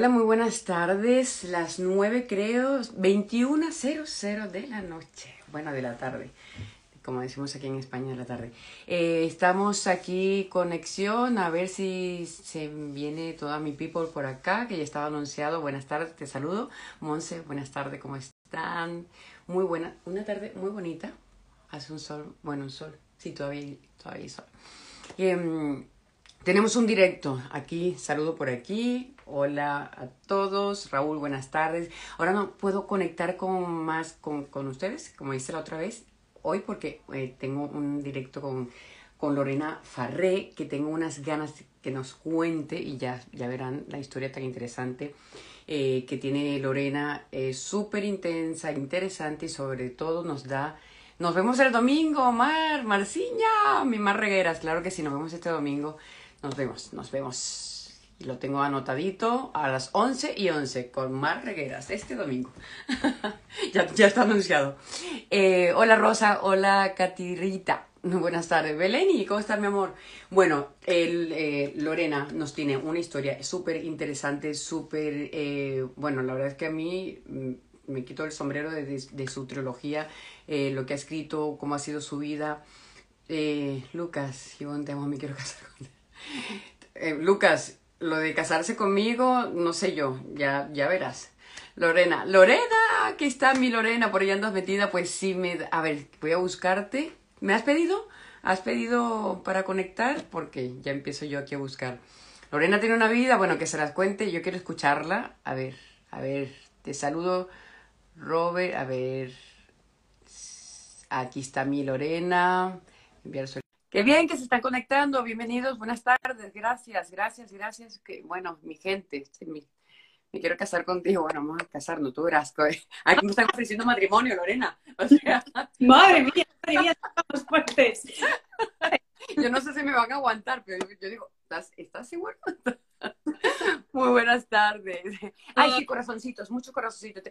Hola, muy buenas tardes. Las 9 creo, 21.00 de la noche. Bueno, de la tarde. Como decimos aquí en España, de la tarde. Eh, estamos aquí, conexión, a ver si se viene toda mi people por acá, que ya estaba anunciado. Buenas tardes, te saludo. Monse, buenas tardes, ¿cómo están? Muy buena, una tarde muy bonita. Hace un sol, bueno, un sol. Sí, todavía, todavía hay sol. Em, tenemos un directo aquí, saludo por aquí. Hola a todos. Raúl, buenas tardes. Ahora no puedo conectar con más con, con ustedes, como hice la otra vez, hoy porque eh, tengo un directo con, con Lorena Farré, que tengo unas ganas que nos cuente y ya, ya verán la historia tan interesante eh, que tiene Lorena. Es súper intensa, interesante y sobre todo nos da... Nos vemos el domingo, Mar, Marciña, mi Mar Regueras. Claro que sí, nos vemos este domingo. Nos vemos, nos vemos. Lo tengo anotadito a las 11 y 11 con Mar Regueras este domingo. ya, ya, está anunciado. Eh, hola Rosa, hola Catirita. Buenas tardes. Beleni, ¿cómo estás mi amor? Bueno, eh, Lorena nos tiene una historia súper interesante, súper... Eh, bueno, la verdad es que a mí mm, me quito el sombrero de, de, su trilogía, lo que ha escrito, cómo ha sido su vida. Lucas, yo te me quiero casar con Lucas, lo de casarse conmigo, no sé yo, ya, ya verás. Lorena, Lorena, aquí está mi Lorena, por allá andas metida, pues sí, me, a ver, voy a buscarte. ¿Me has pedido? ¿Has pedido para conectar? Porque ya empiezo yo aquí a buscar. Lorena tiene una vida, bueno, que se las cuente, yo quiero escucharla. A ver, a ver, te saludo, Robert, a ver, aquí está mi Lorena. Enviar su Qué bien que se están conectando. Bienvenidos, buenas tardes. Gracias, gracias, gracias. Que, bueno, mi gente, mi, me quiero casar contigo. Bueno, vamos a casarnos, tú verás. Aquí me están ofreciendo matrimonio, Lorena. O sea, madre mía, madre mía, estamos fuertes. Yo no sé si me van a aguantar, pero yo, yo digo, ¿estás, ¿estás seguro? Muy buenas tardes. Ay, sí, corazoncitos, muchos corazoncitos,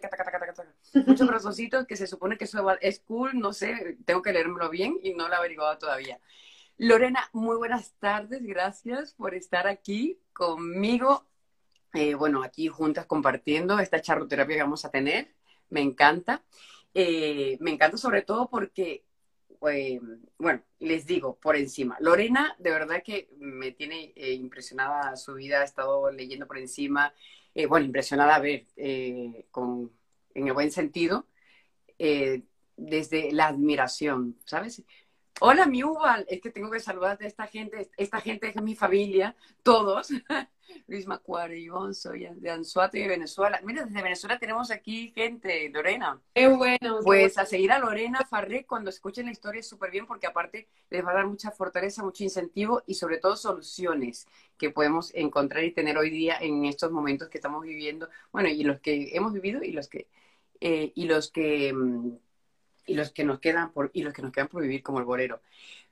muchos corazoncitos que se supone que eso es cool, no sé, tengo que leérmelo bien y no lo he averiguado todavía. Lorena, muy buenas tardes, gracias por estar aquí conmigo. Eh, bueno, aquí juntas compartiendo esta charloterapia que vamos a tener. Me encanta. Eh, me encanta sobre todo porque, eh, bueno, les digo por encima, Lorena de verdad que me tiene impresionada su vida, he estado leyendo por encima, bueno, impresionada a ver, con, en el buen sentido, desde la admiración, ¿sabes? Hola, mi Ubal, es que tengo que saludar a esta gente, esta gente es mi familia, todos. Luis Macuare, Ivonne, soy de Anzuate de Venezuela. Mira, desde Venezuela tenemos aquí gente, Lorena. Qué bueno. Pues a seguir a Lorena Farré cuando escuchen la historia súper bien, porque aparte les va a dar mucha fortaleza, mucho incentivo y sobre todo soluciones que podemos encontrar y tener hoy día en estos momentos que estamos viviendo. Bueno, y los que hemos vivido y los que, eh, y los que mm, y los que nos quedan por, y los que nos quedan por vivir como el bolero.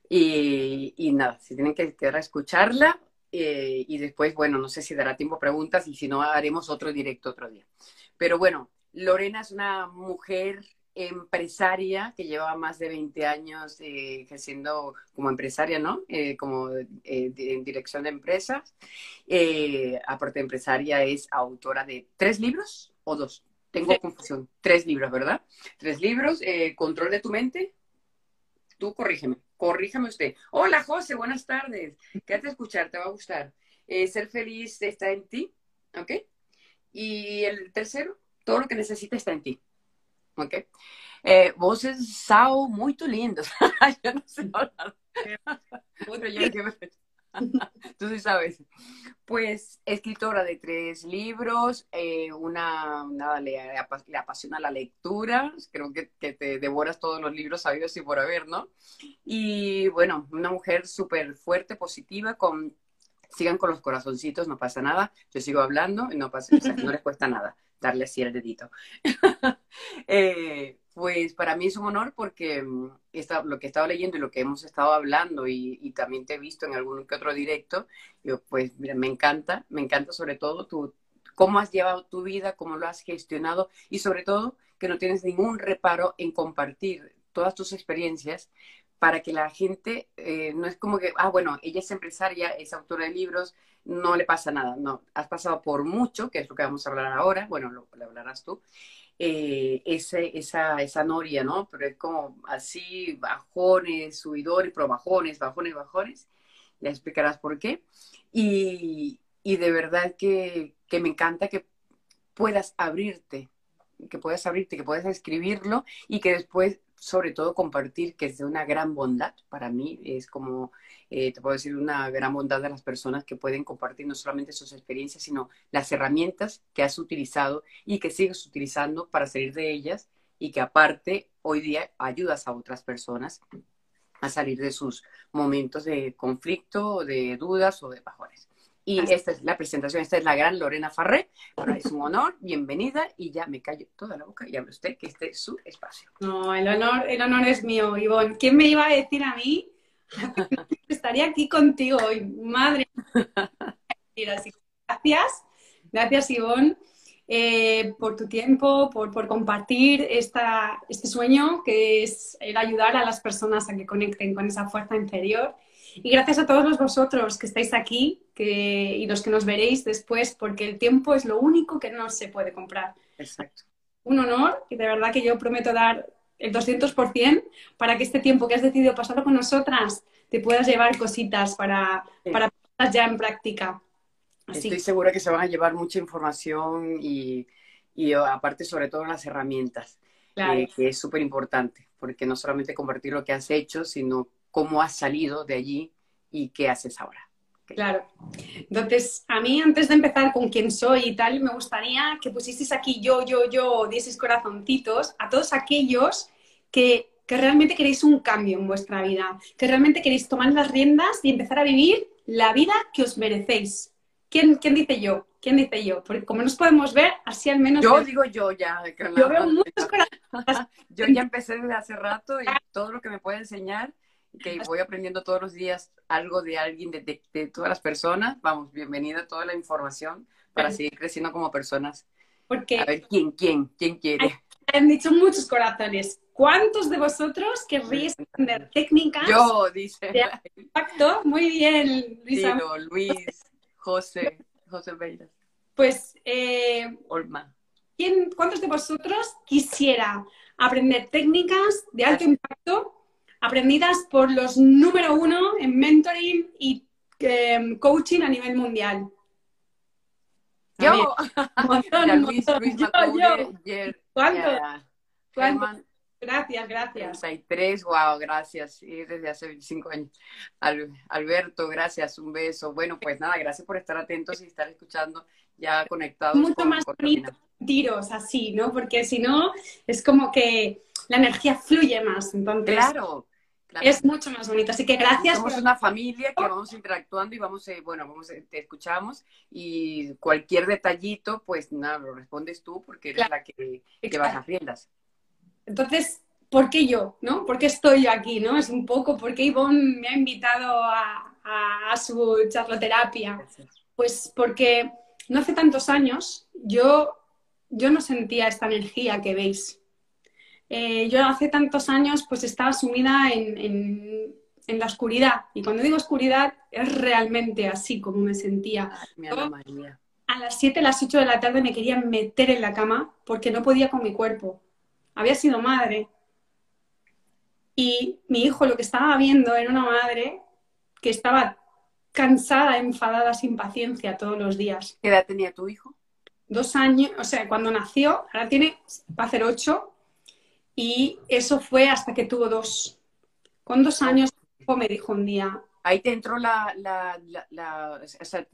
Y, y nada, si tienen que quedar a escucharla eh, y después, bueno, no sé si dará tiempo a preguntas y si no, haremos otro directo otro día. Pero bueno, Lorena es una mujer empresaria que lleva más de 20 años eh, ejerciendo como empresaria, ¿no? Eh, como eh, en dirección de empresas. Eh, aparte empresaria, es autora de tres libros o dos. Tengo sí. confusión. Tres libros, ¿verdad? Tres libros. Eh, Control de tu mente. Tú corrígeme. Corríjame usted. Hola, José. Buenas tardes. Quédate a escuchar. Te va a gustar. Eh, ser feliz está en ti. ¿Ok? Y el tercero, todo lo que necesitas está en ti. ¿Ok? Eh, voces Sao muy lindos. yo no sé hablar. bueno, yo, me... Tú sí sabes. Pues escritora de tres libros, eh, una, nada, le, le, apasiona la lectura, creo que, que, te devoras todos los libros sabidos y por haber, ¿no? Y bueno, una mujer súper fuerte, positiva, con, sigan con los corazoncitos, no pasa nada, yo sigo hablando, no, pasa, o sea, no les cuesta nada darle así el dedito. eh, pues para mí es un honor porque mm, esta, lo que he estado leyendo y lo que hemos estado hablando y, también te he visto en algún que otro directo, yo pues mira, me encanta, me encanta sobre todo tu, cómo has llevado tu vida, cómo lo has gestionado y sobre todo que no tienes ningún reparo en compartir todas tus experiencias para que la gente, eh, no es como que, ah, bueno, ella es empresaria, es autora de libros, no le pasa nada, no, has pasado por mucho, que es lo que vamos a hablar ahora, bueno, lo, hablarás tú, eh, esa, esa noria, ¿no? Pero es como así, bajones, subidores, pero bajones, bajones, bajones, ya explicarás por qué. Y, y de verdad que, que me encanta que puedas abrirte, que puedas abrirte, que puedas escribirlo y que después, sobre todo, compartir, que es de una gran bondad para mí, es como, eh, te puedo decir, una gran bondad de las personas que pueden compartir no solamente sus experiencias, sino las herramientas que has utilizado y que sigues utilizando para salir de ellas y que aparte hoy día ayudas a otras personas a salir de sus momentos de conflicto, de dudas o de bajones. Y esta es la presentación, esta es la gran Lorena Farré. Bueno, es un honor, bienvenida y ya me callo toda la boca y habla usted que este es su espacio. No, el honor, el honor es mío, Ivonne. ¿Quién me iba a decir a mí? Estaría aquí contigo hoy, madre. Gracias, gracias Ivonne. Eh, por tu tiempo, por, por compartir esta, este sueño que es el ayudar a las personas a que conecten con esa fuerza interior y gracias a todos vosotros que estáis aquí que, y los que nos veréis después, porque el tiempo es lo único que no se puede comprar. Exacto. Un honor y de verdad que yo prometo dar el 200% para que este tiempo que has decidido pasarlo con nosotras te puedas llevar cositas para, para ponerlas ya en práctica. Estoy segura que se van a llevar mucha información y, y aparte sobre todo las herramientas, claro. eh, que es súper importante, porque no solamente compartir lo que has hecho, sino cómo has salido de allí y qué haces ahora. Claro. Entonces, a mí antes de empezar con quién soy y tal, me gustaría que pusieseis aquí yo, yo, yo, dieseis corazoncitos a todos aquellos que, que realmente queréis un cambio en vuestra vida, que realmente queréis tomar las riendas y empezar a vivir la vida que os merecéis. ¿Quién, quién dice yo? ¿Quién dice yo? Porque como nos podemos ver, así al menos... Yo digo yo ya. Yo veo muchos corazones. yo ya empecé desde hace rato y todo lo que me puede enseñar que voy aprendiendo todos los días algo de alguien, de, de, todas las personas. Vamos, bienvenida a toda la información para seguir creciendo como personas. Porque a ver, ¿quién, quién, quién quiere? Han dicho muchos corazones. ¿Cuántos de vosotros querríais aprender técnicas? Yo, dice. De impacto. Muy bien, Luisa. Luis, José, José Beiras. Pues, eh, Olma. ¿quién, ¿cuántos de vosotros quisiera aprender técnicas de alto impacto aprendidas por los número uno en mentoring y eh, coaching a nivel mundial. Yo, montón, Luis, Luis yo, yo. ¿Cuánto? Gracias, gracias. 33, wow, gracias. Y desde hace 25 años. Al- Alberto, gracias, un beso. Bueno, pues nada, gracias por estar atentos y estar escuchando, ya conectados. Mucho con- más con bonito tiros así, ¿no? Porque si no, es como que la energía fluye más. Entonces, Claro, claro. es mucho más bonito. Así que gracias Somos por una familia que vamos interactuando y vamos, eh, bueno, vamos, eh, te escuchamos y cualquier detallito, pues nada, lo respondes tú porque eres Claro. la que, que Exacto. vas a riendas. Entonces, ¿por qué yo? ¿no? ¿Por qué estoy yo aquí? ¿no? Es un poco porque Ivonne me ha invitado a, a- a su charloterapia. Gracias. Pues porque no hace tantos años yo, yo no sentía esta energía que veis. Eh, yo hace tantos años pues estaba sumida en, en- en la oscuridad. Y cuando digo oscuridad es realmente así como me sentía. Ay, mi. A las 7, las 8 de la tarde me quería meter en la cama porque no podía con mi cuerpo. Había sido madre. Y mi hijo lo que estaba viendo era una madre que estaba cansada, enfadada, sin paciencia todos los días. ¿Qué edad tenía tu hijo? Dos años, o sea, cuando nació, ahora tiene, va a hacer ocho, y eso fue hasta que tuvo dos. Con dos años, me dijo un día, Ahí te entró la, la, la, la- o sea,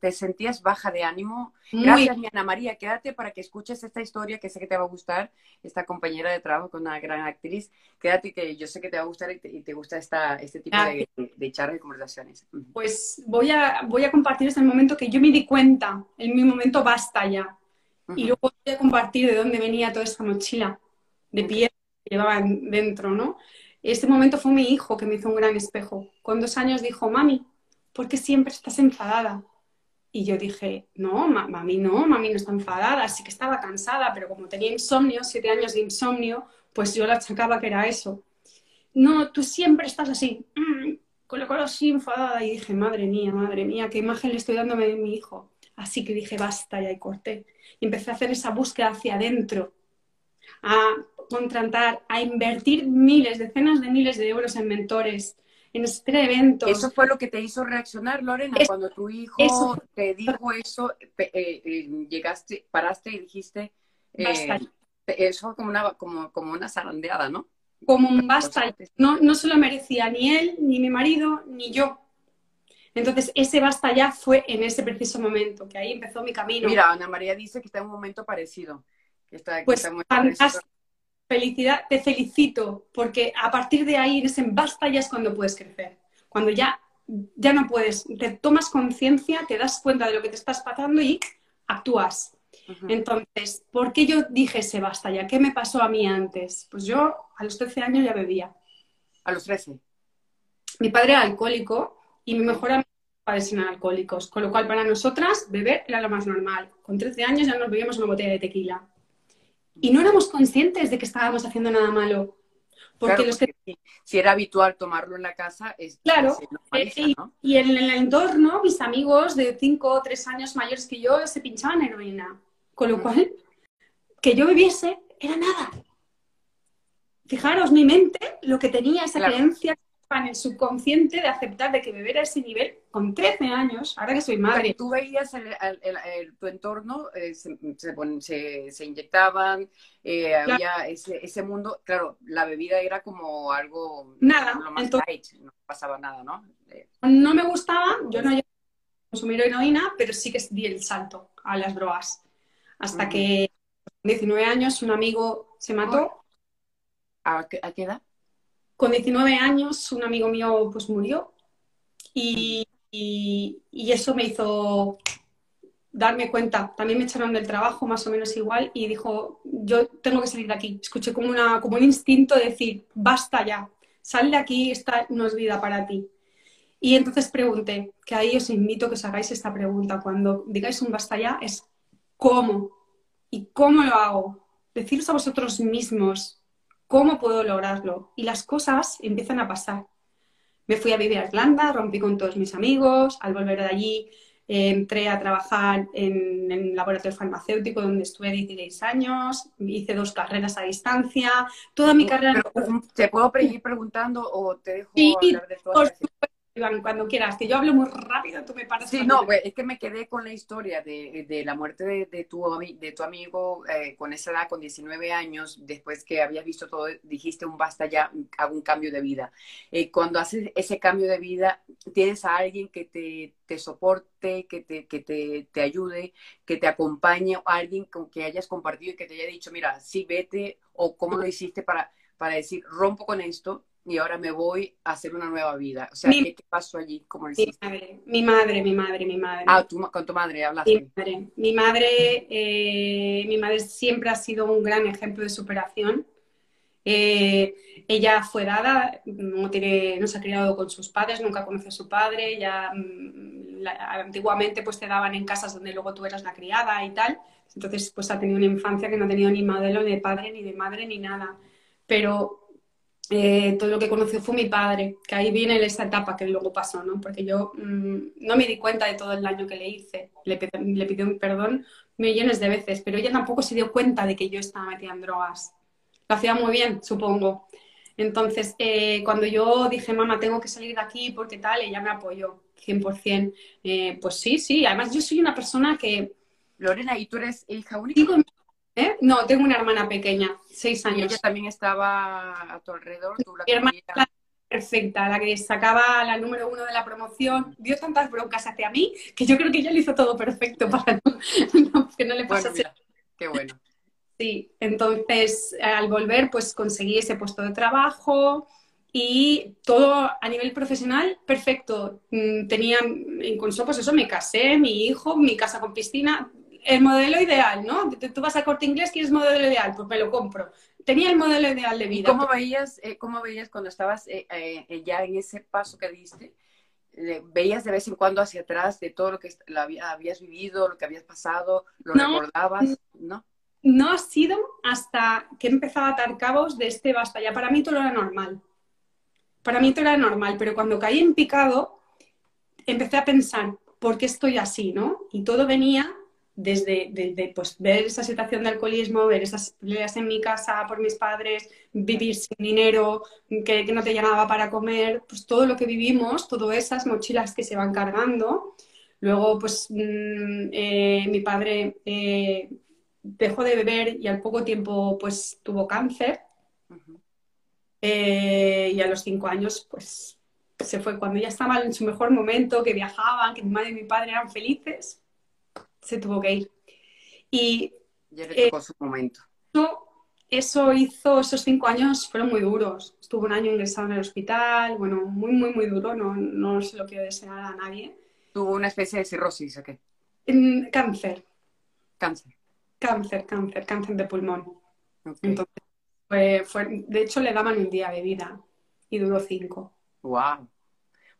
te, sentías baja de ánimo. Gracias, mi Ana María. Quédate para que escuches esta historia que sé que te va a gustar. Esta compañera de trabajo con una gran actriz. Quédate que yo sé que te va a gustar y te, y te gusta esta, este tipo de, charlas y conversaciones. Pues voy a, voy a compartir este momento que yo me di cuenta, en mi momento basta ya. Y luego voy a compartir de dónde venía toda esta mochila de piel que llevaba en- dentro, ¿no? Este momento fue mi hijo que me hizo un gran espejo. Con dos años dijo, mami, ¿por qué siempre estás enfadada? Y yo dije, no, ma- mami no, mami no está enfadada, sí que estaba cansada, pero como tenía insomnio, siete años de insomnio, pues yo la achacaba que era eso. no, tú siempre estás así, mm, con la cara así enfadada. Y dije, madre mía, madre mía, qué imagen le estoy dándome de mi hijo. Así que dije, basta ya y corté. Y empecé a hacer esa búsqueda hacia adentro, a contratar, a invertir miles, decenas de miles de euros en mentores, en este evento. Eso fue lo que te hizo reaccionar, Lorena, cuando tu hijo te dijo eso, eh, eh, llegaste, paraste y dijiste, eh, eso fue como una, como, como una zarandeada, ¿no? Como un basta. No, no se lo merecía ni él, ni mi marido, ni yo. Entonces, ese basta ya fue en ese preciso momento, que ahí empezó mi camino. Mira, Ana María dice que está en un momento parecido. Que está, pues Felicidad, te felicito, porque a partir de ahí, en ese basta ya es cuando puedes crecer. Cuando ya, ya no puedes, te tomas conciencia, te das cuenta de lo que te estás pasando y actúas. Entonces, ¿por qué yo dije ese basta ya? ¿Qué me pasó a mí antes? Pues yo a los 13 años ya bebía. ¿A los 13? Mi padre era alcohólico y mi mejor amigo padres eran alcohólicos, con lo cual para nosotras beber era lo más normal. Con 13 años ya nos bebíamos una botella de tequila. Y no éramos conscientes de que estábamos haciendo nada malo. Porque, los que... si era habitual tomarlo en la casa, es claro. Eh, y, en el entorno, mis amigos de 5 o 3 años mayores que yo se pinchaban heroína. Con lo cual, que yo bebiese era nada. Fijaros, mi mente, lo que tenía esa creencia en el subconsciente de aceptar de que beber a ese nivel con 13 años, ahora que soy madre. tú veías el, tu entorno, eh, se, se, inyectaban, eh, había ese, ese, mundo, claro, la bebida era como algo nada, más light, no pasaba nada, ¿no? Eh, no me gustaba, yo no consumir heroína, pero sí que di el salto a las drogas. Hasta que con 19 años un amigo se mató. ¿A qué, ¿A qué edad? Con 19 años un amigo mío pues murió y, eso me hizo darme cuenta. También me echaron del trabajo más o menos igual y dijo, yo tengo que salir de aquí. Escuché como, una, como un instinto de decir, basta ya, sal de aquí, esta no es vida para ti. Y entonces pregunté, que ahí os invito a que os hagáis esta pregunta. Cuando digáis un basta ya, es ¿cómo? ¿Y cómo lo hago? Deciros a vosotros mismos, ¿Cómo puedo lograrlo? Y las cosas empiezan a pasar. Me fui a vivir a Irlanda, rompí con todos mis amigos, al volver de allí eh, entré a trabajar en, en, un laboratorio farmacéutico donde estuve 16 años, hice dos carreras a distancia, toda mi carrera... ¿Te puedo seguir preguntando o te dejo hablar de todo? Cuando quieras, que yo hablo muy rápido, tú me paras. Sí, no, pues, es que me quedé con la historia de, de la muerte de, de, tu, de tu amigo eh, con esa edad, con 19 años, después que habías visto todo, dijiste un basta ya, hago un cambio de vida. Eh, cuando haces ese cambio de vida, tienes a alguien que te, te soporte, que, te, que te, te, ayude, que te acompañe, o alguien con que hayas compartido y que te haya dicho, mira, sí, vete, o cómo lo hiciste para, para decir, rompo con esto, y ahora me voy a hacer una nueva vida. O sea, ¿qué, pasó allí? ¿Cómo mi, madre, mi madre, mi madre, mi madre. Ah, tú, con tu madre hablaste. Mi madre, mi madre, eh, mi madre siempre ha sido un gran ejemplo de superación. Eh, ella fue dada, no, tiene, no se ha criado con sus padres, nunca conoció a su padre, ya mm, antiguamente pues te daban en casas donde luego tú eras la criada y tal. Entonces pues ha tenido una infancia que no ha tenido ni modelo ni de padre, ni de madre, ni nada. Pero eh, todo lo que conoció fue mi padre, que ahí viene esa etapa que luego pasó, ¿no? Porque yo mm, no me di cuenta de todo el daño que le hice. Le, le pidió perdón millones de veces, pero ella tampoco se dio cuenta de que yo estaba metida en drogas. Lo hacía muy bien, supongo. Entonces, eh, cuando yo dije, mamá, tengo que salir de aquí porque tal, ella me apoyó 100%. Eh, pues sí, sí. Además, yo soy una persona que... Lorena, ¿y tú eres hija única? ¿Eh? No, tengo una hermana pequeña, seis años. ¿Y ella también estaba a tu alrededor? Mi hermana perfecta, la que sacaba la número uno de la promoción, dio tantas broncas hacia mí que yo creo que ella lo hizo todo perfecto para que no le pasase. qué bueno. Sí, entonces al volver pues conseguí ese puesto de trabajo y todo a nivel profesional perfecto. Mm, tenía incluso pues eso, me casé, mi hijo, mi casa con piscina, el modelo ideal, ¿no? Tú vas a corte inglés, ¿quieres modelo ideal? Pues me lo compro. Tenía el modelo ideal de vida. ¿Cómo veías, eh, cómo veías cuando estabas eh, eh, ya en ese paso que diste? ¿Veías de vez en cuando hacia atrás de todo lo que habías vivido, lo que habías pasado? ¿Lo recordabas? ¿No? No ha sido hasta que empezaba a atar cabos de este basta. Ya para mí todo era normal. para mí todo era normal, pero cuando caí en picado, empecé a pensar, ¿por qué estoy así, no? Y todo venía desde, pues, ver esa situación de alcoholismo, ver esas peleas en mi casa por mis padres, vivir sin dinero, que, no te llamaba para comer, pues todo lo que vivimos, todas esas mochilas que se van cargando. Luego, pues mm, eh, mi padre eh, dejó de beber y al poco tiempo, pues tuvo cáncer. Eh, y a los cinco años, pues se fue cuando ya estaba en su mejor momento, que viajaban, que mi madre y mi padre eran felices se tuvo que ir. Y ya le tocó su momento. Eso, hizo, esos cinco años fueron muy duros. Estuvo un año ingresado en el hospital, bueno, muy, muy, muy duro, no, no se lo quiero desear a nadie. ¿Tuvo una especie de cirrosis o qué? cáncer. Cáncer. Cáncer, cáncer, cáncer de pulmón. Entonces, fue, de hecho, le daban un día de vida y duró cinco. ¡Wow!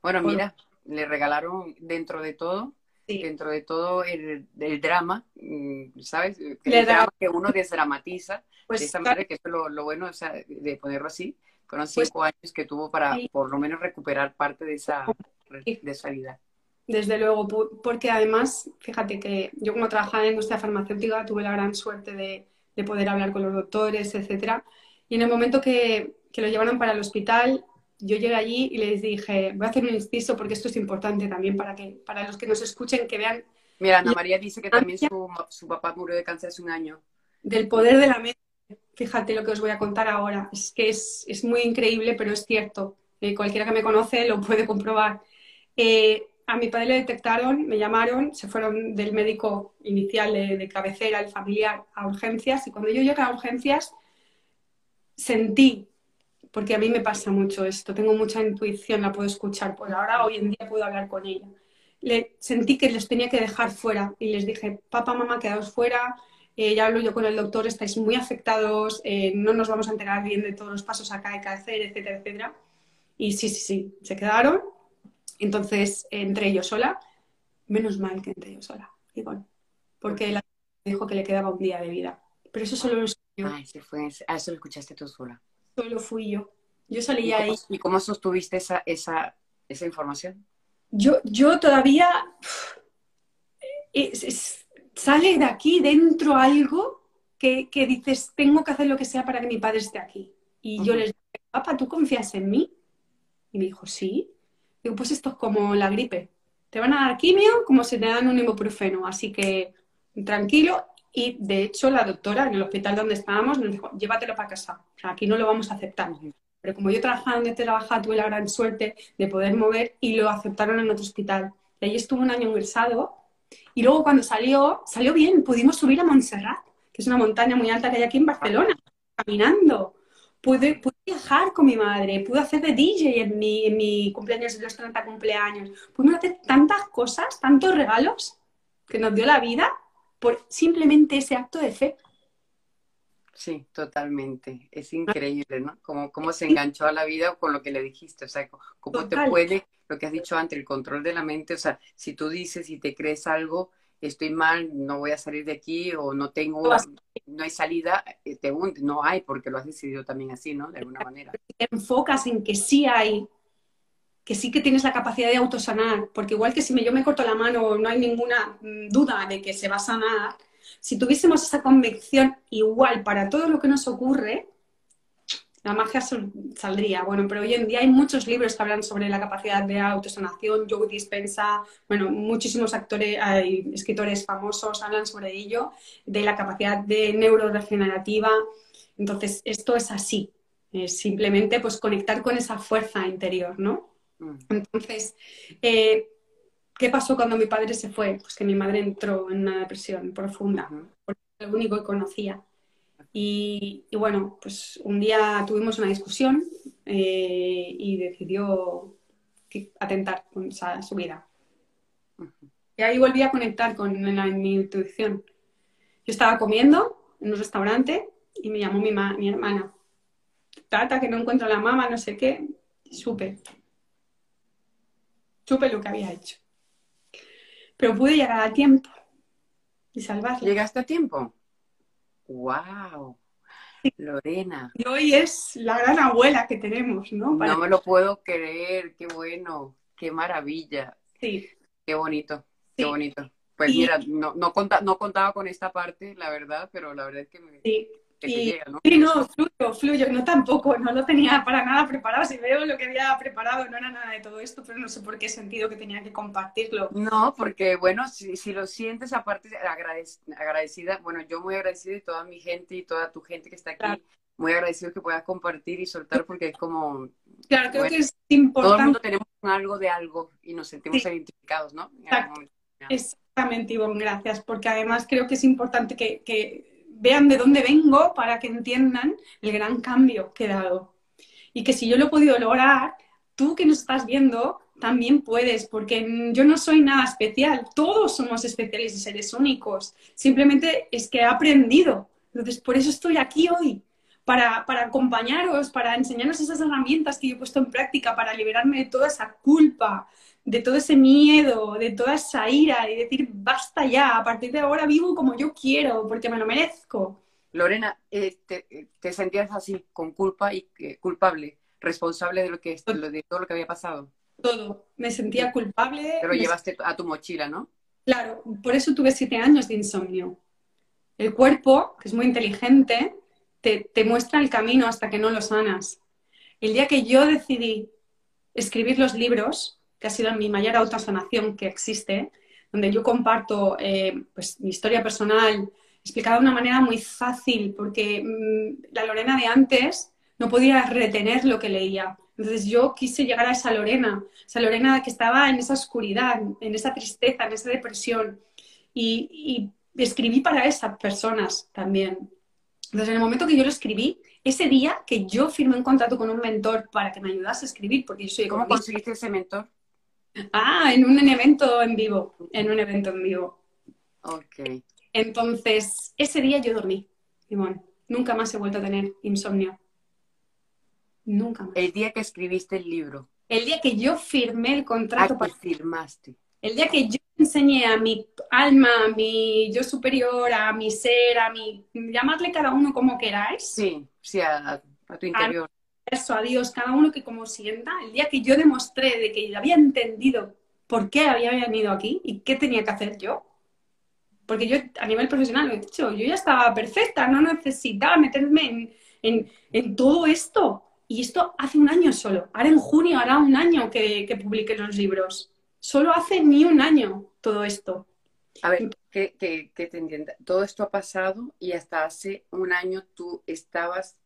Bueno, mira, le regalaron dentro de todo dentro de todo el, drama, mm, ¿sabes? El drama que uno desdramatiza pues, de esa manera, que eso es lo, bueno de ponerlo así. Fueron pues cinco años que tuvo para por lo menos recuperar parte de esa, de esa vida. Desde luego, porque además, fíjate que yo como trabajaba en la industria farmacéutica tuve la gran suerte de, de poder hablar con los doctores, etcétera. Y en el momento que, que lo llevaron para el hospital, yo llegué allí y les dije, voy a hacer un inciso porque esto es importante también para, que, para los que nos escuchen, que vean... Mira, Ana María dice que también su, su papá murió de cáncer hace un año. Del poder de la mente. Fíjate lo que os voy a contar ahora. Es que es, es muy increíble, pero es cierto. Eh, cualquiera que me conoce lo puede comprobar. Eh, a mi padre le detectaron, me llamaron, se fueron del médico inicial de, de, cabecera, el familiar, a urgencias. Y cuando yo llegué a urgencias, sentí porque a mí me pasa mucho esto, tengo mucha intuición, la puedo escuchar, pues ahora hoy en día puedo hablar con ella. Le, sentí que les tenía que dejar fuera y les dije, papá, mamá, quedaos fuera, eh, ya hablo yo con el doctor, estáis muy afectados, eh, no nos vamos a enterar bien de todos los pasos acá hay que hacer, etcétera, etcétera. Y sí, sí, sí, se quedaron. Entonces entré yo sola, menos mal que entré yo sola, igual, porque él dijo que le quedaba un día de vida. Pero eso solo lo Ay, se fue, eso lo escuchaste tú sola solo fui yo. Yo salí ahí. ¿Y cómo sostuviste esa, esa, esa información? Yo, yo todavía... sale de aquí dentro algo que, que, dices, tengo que hacer lo que sea para que mi padre esté aquí. Y yo les dije, papá, ¿tú confías en mí? Y me dijo, sí. Digo, pues esto es como la gripe. Te van a dar quimio como si te dan un ibuprofeno. Así que tranquilo y de hecho, la doctora en el hospital donde estábamos nos dijo, llévatelo para casa. O sea, aquí no lo vamos a aceptar. Pero como yo trabajaba donde trabajaba, tuve la gran suerte de poder mover y lo aceptaron en otro hospital. Y ahí estuve un año ingresado. Y luego cuando salió, salió bien. Pudimos subir a Montserrat, que es una montaña muy alta que hay aquí en Barcelona, caminando. Pude, pude, viajar con mi madre, pude hacer de DJ en mi, en mi cumpleaños, en los 30 cumpleaños. Pudimos hacer tantas cosas, tantos regalos que nos dio la vida por simplemente ese acto de fe. Sí, totalmente. Es increíble, ¿no? Como cómo se enganchó a la vida con lo que le dijiste. O sea, cómo te puede, lo que has dicho antes, el control de la mente. O sea, si tú dices y te crees algo, estoy mal, no voy a salir de aquí o no tengo, no hay salida, eh, te hunde. No hay porque lo has decidido también así, ¿no? De alguna manera. Te enfocas en que sí hay que sí que tienes la capacidad de autosanar, porque igual que si me, yo me corto la mano, no hay ninguna mm, duda de que se va a sanar, si tuviésemos esa convicción igual para todo lo que nos ocurre, la magia saldría. Bueno, pero hoy en día hay muchos libros que hablan sobre la capacidad de autosanación. Joe Dispensa, bueno, muchísimos actores, hay escritores famosos hablan sobre ello, de la capacidad de neuroregenerativa. Entonces, esto es así. Es simplemente pues conectar con esa fuerza interior, ¿no? Mm. Entonces, eh, ¿qué pasó cuando mi padre se fue? Pues que mi madre entró en una depresión profunda, porque era lo único que conocía. Y, bueno, pues un día tuvimos una discusión eh, y decidió atentar con su vida. Y ahí volví a conectar con mi intuición. Yo estaba comiendo en un restaurante y me llamó mi, mi hermana. Tata, que no encuentro a la mamá, no sé qué. supe supe lo que había hecho. Pero pude llegar a tiempo y salvarla. ¿Llegaste a tiempo? ¡Wow! Lorena. Y hoy es la gran abuela que tenemos, ¿no? No me lo puedo creer, qué bueno, qué maravilla. Sí. Qué bonito, qué bonito. Pues mira, no, no, no contaba con esta parte, la verdad, pero la verdad es que me, sí y, ¿no? Sí, no, fluyo, fluyo, no tampoco, no lo tenía para nada preparado. Si veo lo que había preparado, no era nada de todo esto, pero no sé por qué sentido que tenía que compartirlo. No, porque bueno, si, si lo sientes, aparte agradecida, bueno, yo muy agradecida y toda mi gente y toda tu gente que está aquí, muy agradecido que puedas compartir y soltar porque es como... Claro, creo que es importante. Todo el mundo tenemos algo de algo y nos sentimos identificados, ¿no? Exactamente, Ivonne, gracias, porque además creo que es importante que, que vean de dónde vengo para que entiendan el gran cambio que he dado. Y que si yo lo he podido lograr, tú que nos estás viendo también puedes, porque yo no soy nada especial, todos somos especiales y seres únicos, simplemente es que he aprendido. Entonces, por eso estoy aquí hoy, para, para, acompañaros, para enseñaros esas herramientas que yo he puesto en práctica para liberarme de toda esa culpa, de todo ese miedo, de toda esa ira y decir, basta ya, a partir de ahora vivo como yo quiero, porque me lo merezco. Lorena, eh, te, sentías así, con culpa y eh, culpable, responsable de, lo que, de todo lo que había pasado? Todo, me sentía culpable. Pero llevaste a tu mochila, ¿no? Claro, por eso tuve siete años de insomnio. El cuerpo, que es muy inteligente, te, te muestra el camino hasta que no lo sanas. El día que yo decidí escribir los libros, que ha sido mi mayor autosanación que existe, donde yo comparto eh, pues, mi historia personal explicada de una manera muy fácil, porque mm, la Lorena de antes no podía retener lo que leía. Entonces yo quise llegar a esa Lorena, esa Lorena que estaba en esa oscuridad, en esa tristeza, en esa depresión. Y, y escribí para esas personas también. Entonces en el momento que yo lo escribí, ese día que yo firmé un contrato con un mentor para que me ayudase a escribir, porque yo soy... ¿Cómo conseguiste ese mentor? Ah, en un evento en vivo, en un evento en vivo. Ok. Entonces, ese día yo dormí, Simón. Nunca más he vuelto a tener insomnio. Nunca más. El día que escribiste el libro. El día que yo firmé el contrato. Ah, para... firmaste. El día que yo enseñé a mi alma, a mi yo superior, a mi ser, a mi... Llamadle cada uno como queráis. Sí, sí, a, tu interior eso a Dios, cada uno que como sienta, el día que yo demostré de que había entendido por qué había venido aquí y qué tenía que hacer yo, porque yo a nivel profesional lo he dicho, yo ya estaba perfecta, no necesitaba meterme en, todo esto. Y esto hace un año solo. Ahora en junio hará un año que, que publiqué los libros. Solo hace ni un año todo esto. A ver, que, que, que te entienda. Todo esto ha pasado y hasta hace un año tú estabas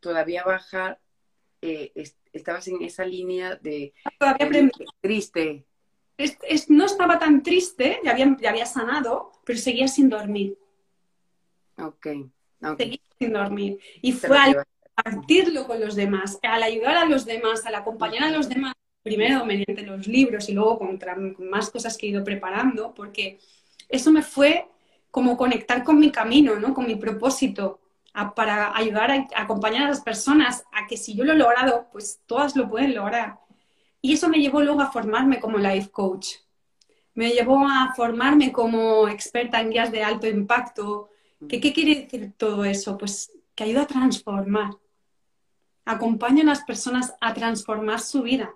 todavía baja eh, estabas en esa línea de, triste. no estaba tan triste, ya había, ya había sanado, pero seguía sin dormir. Ok. Seguía sin dormir. Y fue al compartirlo con los demás, al ayudar a los demás, al acompañar a los demás, primero mediante los libros y luego con, con más cosas que he ido preparando, porque eso me fue como conectar con mi camino, ¿no? Con mi propósito para ayudar a, acompañar a las personas a que si yo lo he logrado, pues todas lo pueden lograr. Y eso me llevó luego a formarme como life coach. Me llevó a formarme como experta en guías de alto impacto. ¿Qué, quiere decir todo eso? Pues que ayuda a transformar. Acompaño a las personas a transformar su vida.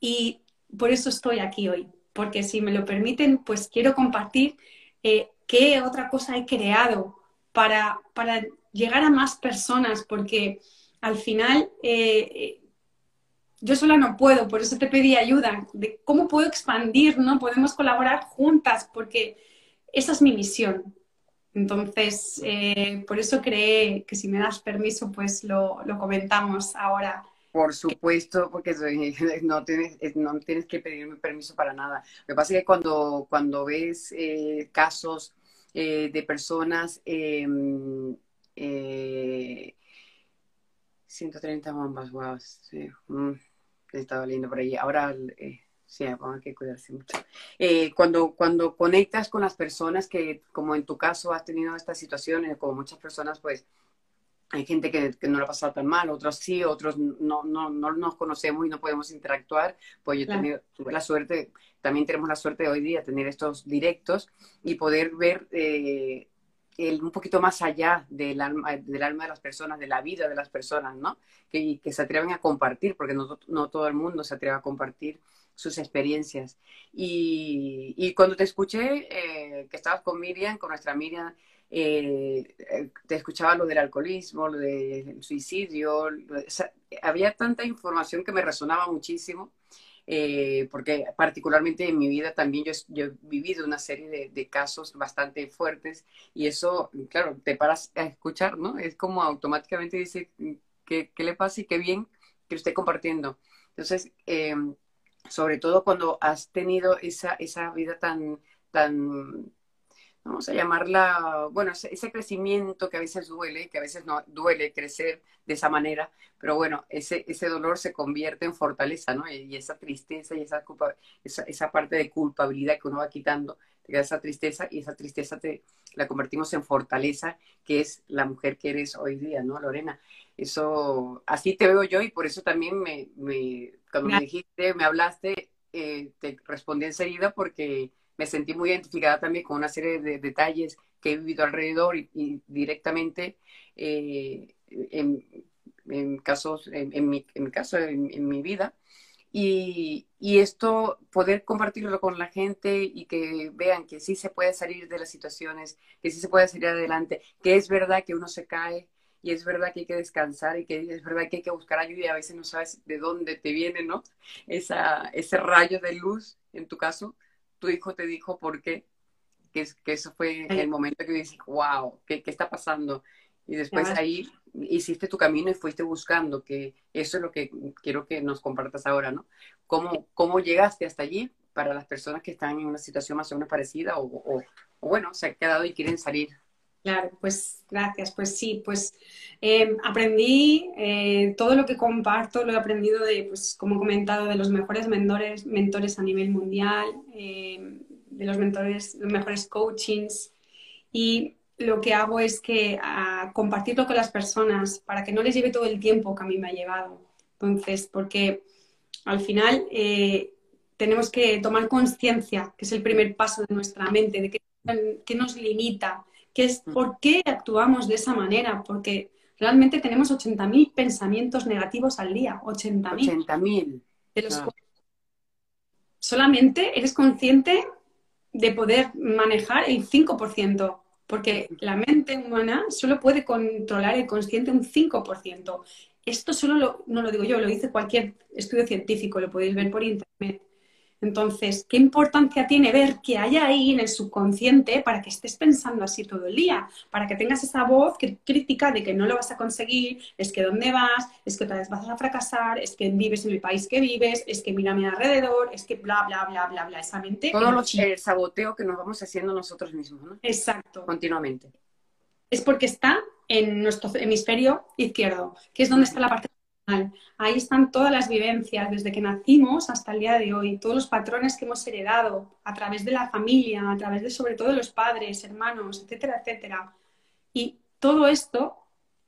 Y por eso estoy aquí hoy, porque si me lo permiten, pues quiero compartir eh, qué otra cosa he creado para, llegar a más personas, porque al final eh, yo sola no puedo, por eso te pedí ayuda, de cómo puedo expandir, ¿no? Podemos colaborar juntas, porque esa es mi misión. Entonces, eh, por eso creé que si me das permiso, pues lo, comentamos ahora. Por supuesto, porque no tienes, no tienes que pedirme permiso para nada. Lo que pasa es que cuando, cuando ves eh, casos eh, de personas, eh, eh, 130 bombas, wow, sí, mm, estaba lindo por ahí. Ahora, eh, sí, hay que cuidarse mucho. Eh, cuando, cuando conectas con las personas que, como en tu caso, has tenido estas situaciones, como muchas personas, pues, hay gente que, no lo ha pasado tan mal, otros sí, otros no, no, no nos conocemos y no podemos interactuar. Pues yo tuve la suerte, también tenemos la suerte de hoy día tener estos directos y poder ver eh, un poquito más allá del alma, del alma de las personas, de la vida de las personas, ¿no? Que, que se atreven a compartir, porque no, no, todo el mundo se atreve a compartir sus experiencias. Y, y cuando te escuché eh, que estabas con Miriam, con nuestra Miriam, eh, te escuchaba lo del alcoholismo, lo del suicidio, había tanta información que me resonaba muchísimo eh, porque particularmente en mi vida también yo, he vivido una serie de, casos bastante fuertes y eso, claro, te paras a escuchar, ¿no? Es como automáticamente dice, ¿qué, qué le pasa y qué bien que lo esté compartiendo? Entonces, em, sobre todo cuando has tenido esa, esa vida tan, tan vamos a llamarla, bueno, ese crecimiento que a veces duele, que a veces no duele crecer de esa manera, pero bueno, ese, ese dolor se convierte en fortaleza, ¿no? Y, esa tristeza y esa, culpa, esa, esa, parte de culpabilidad que uno va quitando, te queda esa tristeza y esa tristeza te la convertimos en fortaleza, que es la mujer que eres hoy día, ¿no, Lorena? Eso, así te veo yo y por eso también me, me cuando me dijiste, me hablaste, eh, te respondí enseguida porque me sentí muy identificada también con una serie de detalles que he vivido alrededor y, directamente eh, en, casos, en, mi, caso, en, mi vida. Y, esto, poder compartirlo con la gente y que vean que sí se puede salir de las situaciones, que sí se puede salir adelante, que es verdad que uno se cae y es verdad que hay que descansar y que es verdad que hay que buscar ayuda y a veces no sabes de dónde te viene, ¿no? Esa, ese rayo de luz, en tu caso, tu hijo te dijo por qué, que, que eso fue el momento que dices, wow, ¿qué, ¿qué, está pasando? Y después ahí hiciste tu camino y fuiste buscando, que eso es lo que quiero que nos compartas ahora, ¿no? ¿Cómo, cómo llegaste hasta allí para las personas que están en una situación más o menos parecida o, o, bueno, se han quedado y quieren salir? Claro, pues gracias. Pues sí, pues em, aprendí eh, todo lo que comparto, lo he aprendido de, pues como he comentado, de los mejores mentores, mentores a nivel mundial, em, de los mentores, los mejores coachings. Y lo que hago es que a compartirlo con las personas para que no les lleve todo el tiempo que a mí me ha llevado. Entonces, porque al final eh, tenemos que tomar conciencia, que es el primer paso de nuestra mente, de qué nos limita que es por qué actuamos de esa manera, porque realmente tenemos 80.000 pensamientos negativos al día, 80.000. 80.000. Solamente eres consciente de poder manejar el 5%, porque la mente humana solo puede controlar el consciente un 5%. Esto solo no lo digo yo, lo dice cualquier estudio científico, lo podéis ver por internet. Entonces, ¿qué importancia tiene ver qué hay ahí en el subconsciente para que estés pensando así todo el día? Para que tengas esa voz crítica de que no lo vas a conseguir, es que dónde vas, es que otra vez vas a fracasar, es que vives en el país que vives, es que mírame alrededor, es que bla, bla, bla, bla, bla. Esa mente. Todo el saboteo que nos vamos haciendo nosotros mismos, ¿no? Exacto. Continuamente. Es porque está en nuestro hemisferio izquierdo, que es donde está la parte Ahí están todas las vivencias, desde que nacimos hasta el día de hoy, todos los patrones que hemos heredado a través de la familia, a través de sobre todo los padres, hermanos, etcétera, etcétera. Y todo esto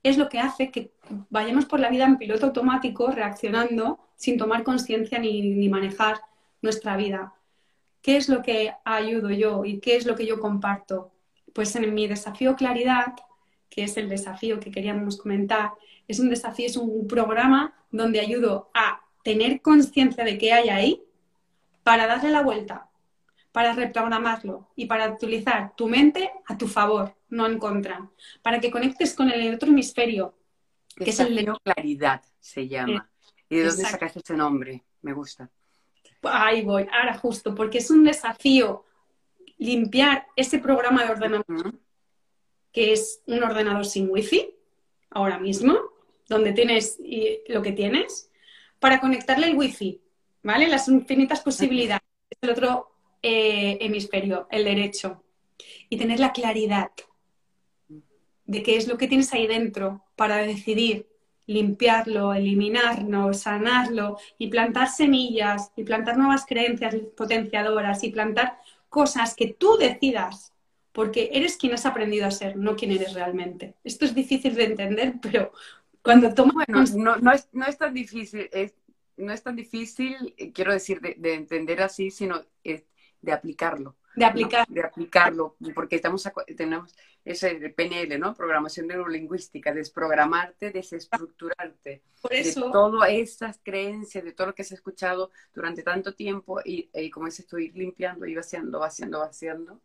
es lo que hace que vayamos por la vida en piloto automático, reaccionando sin tomar conciencia ni, ni manejar nuestra vida. ¿Qué es lo que ayudo yo y qué es lo que yo comparto? Pues en mi desafío claridad, que es el desafío que queríamos comentar, es un desafío, es un programa donde ayudo a tener conciencia de qué hay ahí para darle la vuelta, para reprogramarlo y para utilizar tu mente a tu favor, no en contra, para que conectes con el otro hemisferio, que es el de claridad, se llama. ¿Y de dónde sacaste ese nombre? Me gusta. Ahí voy, ahora justo, porque es un desafío limpiar ese programa de ordenador, que es un ordenador sin wifi, ahora mismo, donde tienes lo que tienes, para conectarle el wifi, ¿vale? Las infinitas posibilidades. Es el otro eh, hemisferio, el derecho. Y tener la claridad de qué es lo que tienes ahí dentro para decidir limpiarlo, eliminarlo, sanarlo y plantar semillas y plantar nuevas creencias potenciadoras y plantar cosas que tú decidas, porque eres quien has aprendido a ser, no quien eres realmente. Esto es difícil de entender, pero cuando Bueno, no, no, es, no es tan difícil, es, no es tan difícil, eh, quiero decir, de, entender así, sino de aplicarlo. De aplicar. De aplicarlo, porque estamos tenemos ese PNL, ¿no? Programación neurolingüística, desprogramarte, desestructurarte. Por eso. De todas estas creencias, de todo lo que has escuchado durante tanto tiempo y, y como dices tú, ir limpiando, ir vaciando, vaciando, vaciando,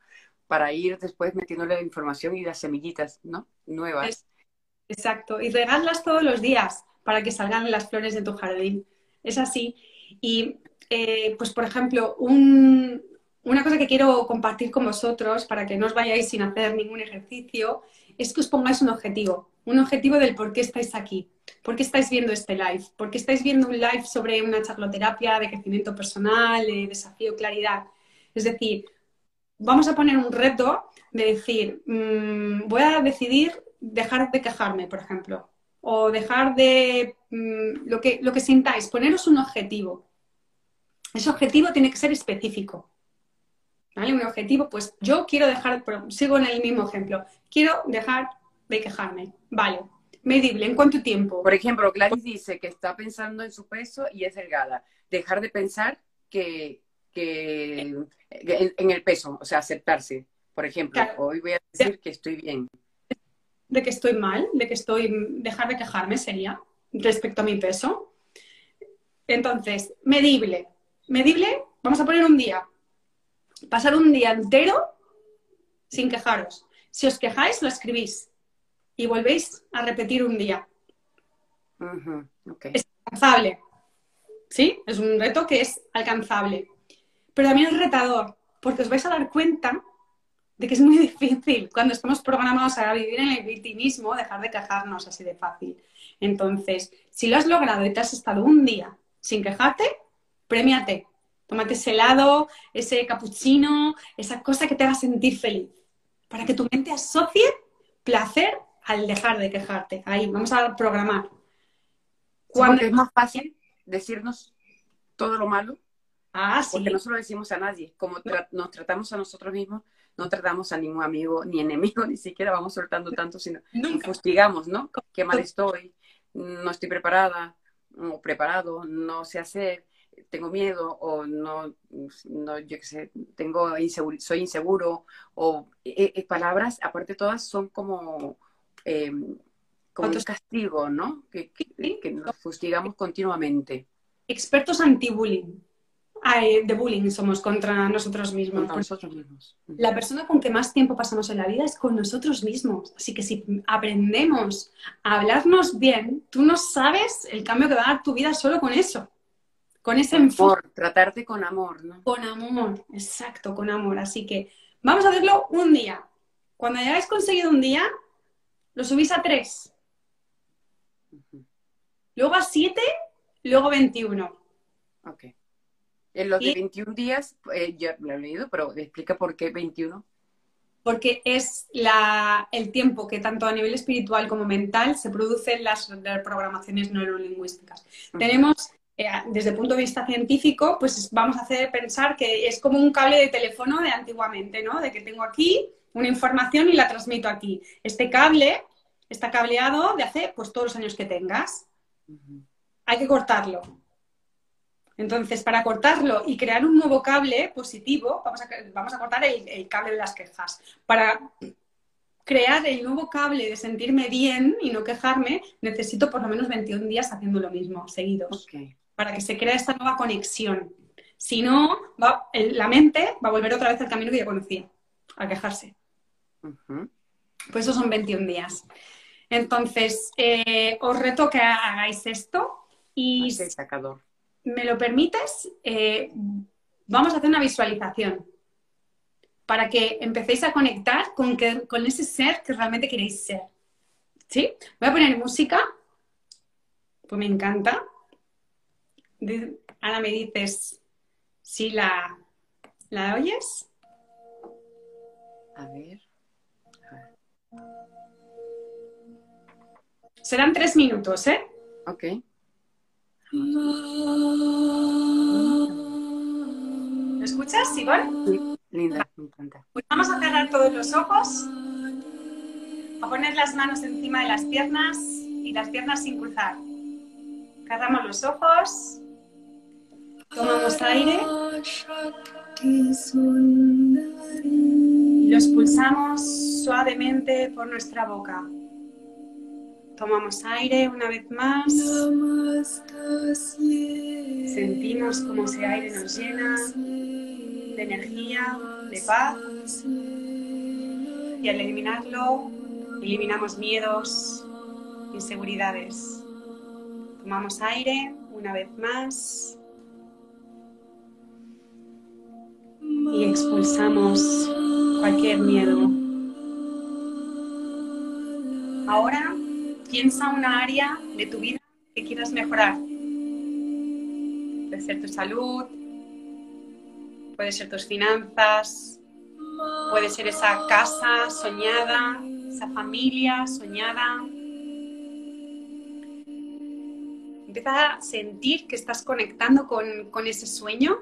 para ir después metiéndole la información y las semillitas, ¿no? Nuevas. exacto. Y regalas todos los días para que salgan las flores de tu jardín. Es así. Y, eh, pues, por ejemplo, un, una cosa que quiero compartir con vosotros para que no os vayáis sin hacer ningún ejercicio es que os pongáis un objetivo, un objetivo del por qué estáis aquí, por qué estáis viendo este live, por qué estáis viendo un live sobre una charloterapia de crecimiento personal, de desafío, claridad. Es decir, vamos a poner un reto de decir, mm, voy a decidir dejar de quejarme, por ejemplo, o dejar de mm, lo, que, lo que sintáis, poneros un objetivo. Ese objetivo tiene que ser específico. ¿vale? Un objetivo, pues yo quiero dejar, sigo en el mismo ejemplo, quiero dejar de quejarme, vale. Medible, ¿en cuánto tiempo? Por ejemplo, Gladys dice que está pensando en su peso y es delgada. Dejar de pensar que, en, el peso, o sea, aceptarse. Por ejemplo, hoy voy a decir que estoy bien. De que estoy mal, de que estoy, dejar de quejarme sería respecto a mi peso. Entonces, medible. Medible, vamos a poner un día pasar un día entero sin quejaros. Si os quejáis, lo escribís y volvéis a repetir un día. Es alcanzable. ¿Sí? Es un reto que es alcanzable. Pero también es retador, porque os vais a dar cuenta de que es muy difícil cuando estamos programados a vivir en el victimismo, dejar de quejarnos así de fácil. Entonces, si lo has logrado y te has estado un día sin quejarte, premiate, Tómate ese helado, ese cappuccino, esa cosa que te haga sentir feliz. Para que tu mente asocie placer al dejar de quejarte. Ahí, vamos a programar. Cuando es más fácil decirnos todo lo malo. Ah, sí. Porque no se lo decimos a nadie. Como nos tratamos a nosotros mismos, no tratamos a ningún amigo ni enemigo, ni siquiera vamos soltando tanto, sino nos fustigamos, ¿no? Qué mal estoy, no estoy preparada o preparado, no sé hacer tengo miedo o no, no yo qué sé, tengo soy inseguro o eh, eh, palabras, aparte todas son como, em, como un castigo, ¿no? Que, que, nos fustigamos continuamente. Expertos anti-bullying. De bullying somos contra nosotros mismos. nosotros mismos. La persona con que más tiempo pasamos en la vida es con nosotros mismos. Así que si aprendemos a hablarnos bien, tú no sabes el cambio que va a dar tu vida solo con eso con ese enfoque. Tratarte con amor, ¿no? Con amor, exacto, con amor. Así que vamos a hacerlo un día. Cuando hayáis conseguido un día, lo subís a tres. Luego a siete, luego 21. Ok. En los de 21 días, eh, ya lo he leído, pero explica por qué 21. Porque es la, el tiempo que tanto a nivel espiritual como mental se producen las, programaciones neurolingüísticas. Tenemos eh, desde el punto de vista científico, pues vamos a hacer pensar que es como un cable de teléfono de antiguamente, ¿no? De que tengo aquí una información y la transmito aquí. Este cable está cableado de hace pues todos los años que tengas. Hay que cortarlo. Entonces, para cortarlo y crear un nuevo cable positivo, vamos a, vamos a cortar el, el, cable de las quejas. Para crear el nuevo cable de sentirme bien y no quejarme, necesito por lo menos 21 días haciendo lo mismo, seguidos para que se crea esta nueva conexión. Si no, va, la mente va a volver otra vez al camino que ya conocía, a quejarse. Pues eso son 21 días. Entonces, eh, os reto que hagáis esto y... Sacador. ¿Me lo permites? Eh, vamos a hacer una visualización para que empecéis a conectar con, que, con ese ser que realmente queréis ser. ¿Sí? Voy a poner música, pues me encanta. Ana, me dices si la, la oyes. A ver. Serán tres minutos, ¿eh? Ok. ¿Lo escuchas, Iván? Sí, linda, me encanta. Pues vamos a cerrar todos los ojos, a poner las manos encima de las piernas y las piernas sin cruzar. Cerramos los ojos. Tomamos aire. y lo expulsamos suavemente por nuestra boca. Tomamos aire una vez más. Sentimos como ese aire nos llena de energía, de paz. Y al eliminarlo, eliminamos miedos, inseguridades. Tomamos aire una vez más. Y expulsamos cualquier miedo. Ahora piensa una área de tu vida que quieras mejorar. Puede ser tu salud, puede ser tus finanzas, puede ser esa casa soñada, esa familia soñada. Empieza a sentir que estás conectando con, con ese sueño.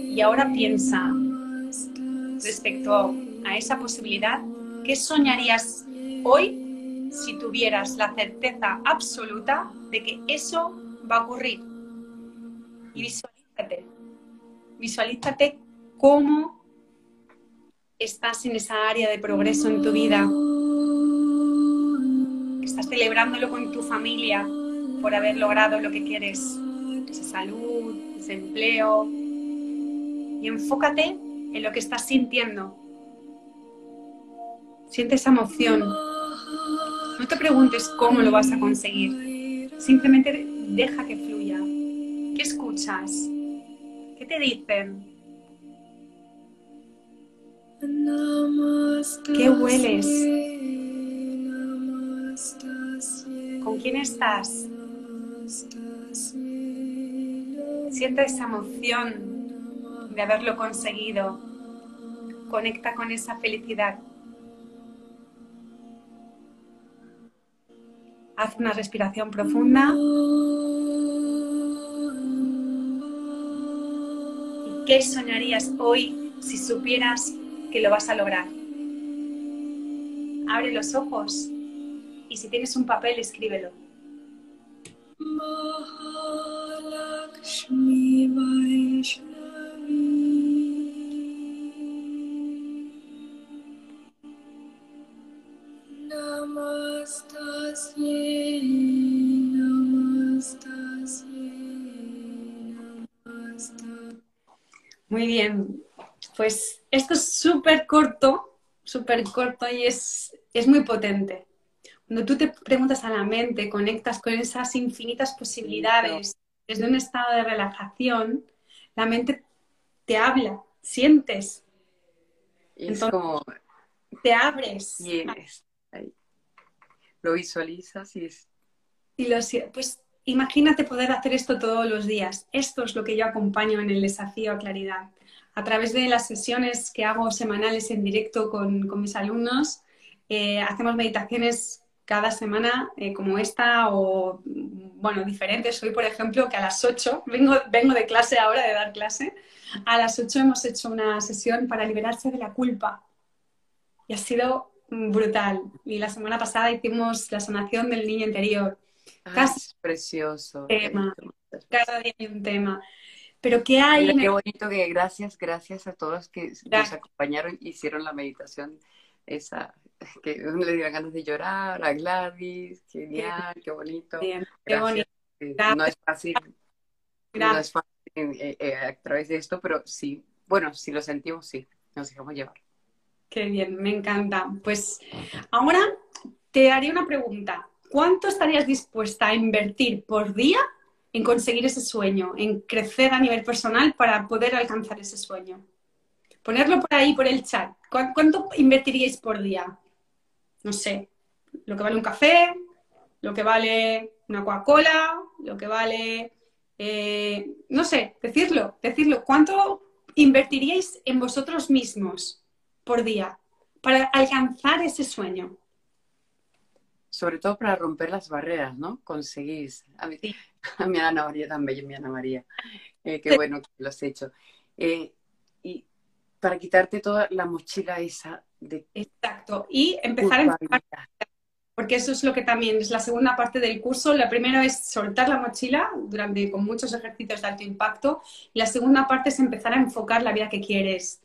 Y ahora piensa respecto a esa posibilidad, ¿qué soñarías hoy si tuvieras la certeza absoluta de que eso va a ocurrir? Y visualízate, visualízate cómo estás en esa área de progreso en tu vida, estás celebrándolo con tu familia por haber logrado lo que quieres, esa salud, ese empleo, y enfócate en lo que estás sintiendo. Siente esa emoción. No te preguntes cómo lo vas a conseguir. Simplemente deja que fluya. ¿Qué escuchas? ¿Qué te dicen? ¿Qué hueles? ¿Con quién estás? Siente esa emoción de haberlo conseguido. Conecta con esa felicidad. Haz una respiración profunda. ¿Y qué soñarías hoy si supieras que lo vas a lograr? Abre los ojos y si tienes un papel, escríbelo. Muy bien, pues esto es súper corto, súper corto y es, es muy potente. Cuando tú te preguntas a la mente, conectas con esas infinitas posibilidades desde un estado de relajación, la mente te habla, sientes. Y es como... Te abres. Lo visualizas y es... Y lo, pues imagínate poder hacer esto todos los días. Esto es lo que yo acompaño en el desafío a claridad. A través de las sesiones que hago semanales en directo con, con mis alumnos, eh, hacemos meditaciones cada semana eh, como esta o, bueno, diferentes. Hoy, por ejemplo, que a las 8, vengo, vengo de clase ahora, de dar clase, a las 8 hemos hecho una sesión para liberarse de la culpa. Y ha sido brutal. Y la semana pasada hicimos la sanación del niño interior. Casi precioso. Tema. Cada día hay un tema. Pero ¿qué hay? qué bonito que gracias, gracias a todos que nos acompañaron, hicieron la meditación esa que le dieron ganas de llorar, a Gladys, genial, qué bonito. qué bonito. No es fácil, no es fácil eh, eh, a través de esto, pero sí, bueno, si lo sentimos, sí, nos dejamos llevar. Qué bien, me encanta. Pues ahora te haré una pregunta. ¿Cuánto estarías dispuesta a invertir por día en conseguir ese sueño, en crecer a nivel personal para poder alcanzar ese sueño? Ponerlo por ahí, por el chat. ¿Cuánto invertiríais por día? No sé, lo que vale un café, lo que vale una Coca-Cola, lo que vale, eh, no sé, decirlo, decirlo. ¿Cuánto invertiríais en vosotros mismos por día para alcanzar ese sueño? sobre todo para romper las barreras, ¿no? Conseguís. A mi Ana María también, mi Ana María. Eh, qué bueno que lo has hecho. Eh, y para quitarte toda la mochila esa de... Exacto. Y empezar a porque eso es lo que también es la segunda parte del curso. La primera es soltar la mochila durante, con muchos ejercicios de alto impacto y la segunda parte es empezar a enfocar la vida que quieres.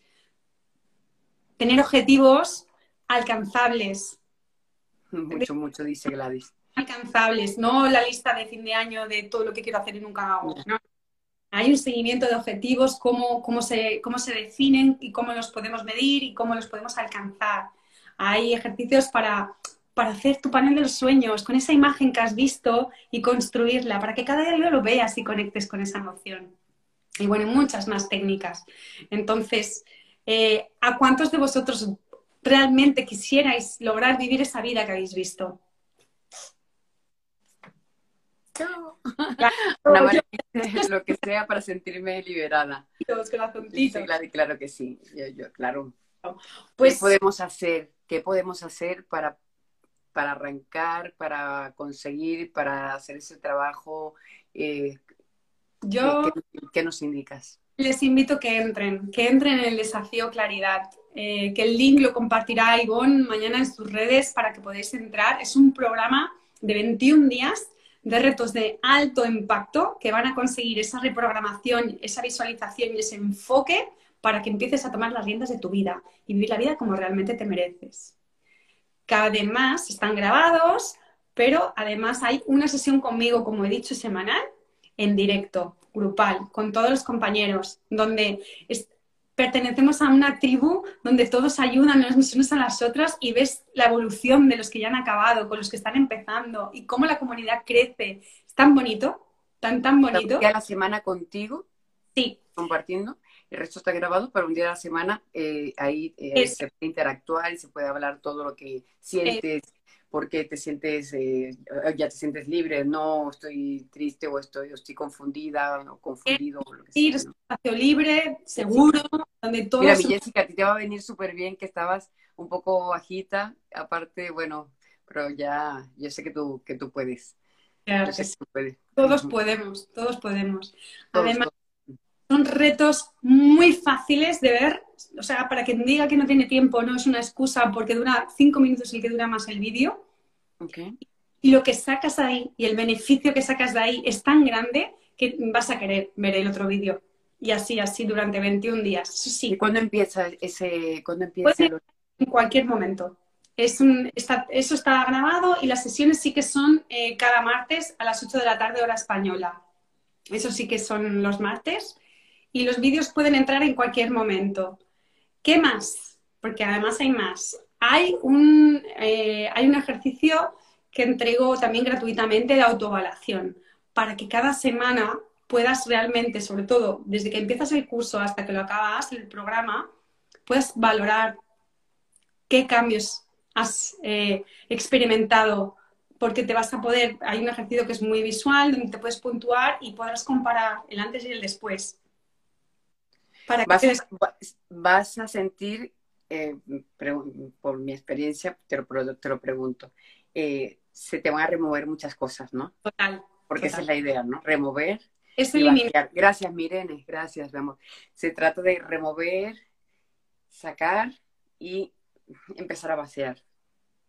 Tener objetivos alcanzables. Mucho, mucho, dice Gladys. Alcanzables, no la lista de fin de año de todo lo que quiero hacer y nunca hago. ¿no? Hay un seguimiento de objetivos, cómo, cómo, se, cómo se definen y cómo los podemos medir y cómo los podemos alcanzar. Hay ejercicios para para hacer tu panel de los sueños, con esa imagen que has visto y construirla, para que cada día lo veas y conectes con esa emoción. Y bueno, muchas más técnicas. Entonces, eh, ¿a cuántos de vosotros realmente quisierais lograr vivir esa vida que habéis visto? lo que sea para sentirme liberada. Sí, claro, claro que sí. Yo, claro. Pues, ¿Qué podemos hacer? ¿Qué podemos hacer para para arrancar, para conseguir, para hacer ese trabajo? Eh, Yo, ¿qué, nos indicas? Les invito que entren, que entren en el desafío Claridad, eh, que el link lo compartirá Ivonne mañana en sus redes para que podáis entrar. Es un programa de 21 días de retos de alto impacto que van a conseguir esa reprogramación, esa visualización y ese enfoque para que empieces a tomar las riendas de tu vida y vivir la vida como realmente te mereces que además están grabados, pero además hay una sesión conmigo, como he dicho, semanal, en directo, grupal, con todos los compañeros, donde pertenecemos a una tribu donde todos ayudan los unos a las otras y ves la evolución de los que ya han acabado, con los que están empezando y cómo la comunidad crece. Es tan bonito, tan, tan bonito. ¿Ya la semana contigo? Sí. Compartiendo el resto está grabado, pero un día a la semana eh, ahí eh, se puede interactuar y se puede hablar todo lo que sientes, qué te sientes, eh, ya te sientes libre, no estoy triste o estoy, estoy confundida o confundido. O lo que sí, espacio libre, seguro, donde todo... Mira, mi Jessica, a ti te va a venir súper bien que estabas un poco bajita, aparte, bueno, pero ya, yo sé que tú, que tú puedes. Claro, Todos podemos, todos podemos. Además, son retos muy fáciles de ver. O sea, para quien diga que no tiene tiempo, no es una excusa porque dura cinco minutos el que dura más el vídeo. Y lo que sacas ahí y el beneficio que sacas de ahí es tan grande que vas a querer ver el otro vídeo. Y así, así durante 21 días. sí. ¿Y cuándo empieza ese...? ¿cuándo empieza En cualquier momento. Es un, eso está grabado y las sesiones sí que son eh, cada martes a las 8 de la tarde hora española. Eso sí que son los martes y los vídeos pueden entrar en cualquier momento. ¿Qué más? Porque además hay más. Hay un, eh, hay un ejercicio que entrego también gratuitamente de autoevaluación para que cada semana puedas realmente, sobre todo desde que empiezas el curso hasta que lo acabas, el programa, puedas valorar qué cambios has eh, experimentado, porque te vas a poder, hay un ejercicio que es muy visual, donde te puedes puntuar y podrás comparar el antes y el después. Vas, a, sentir, eh, por mi experiencia, te lo, te lo pregunto, eh, se te van a remover muchas cosas, ¿no? Total. Porque esa es la idea, ¿no? Remover. Eso Gracias, Mirene, gracias, mi amor. Se trata de remover, sacar y empezar a vaciar.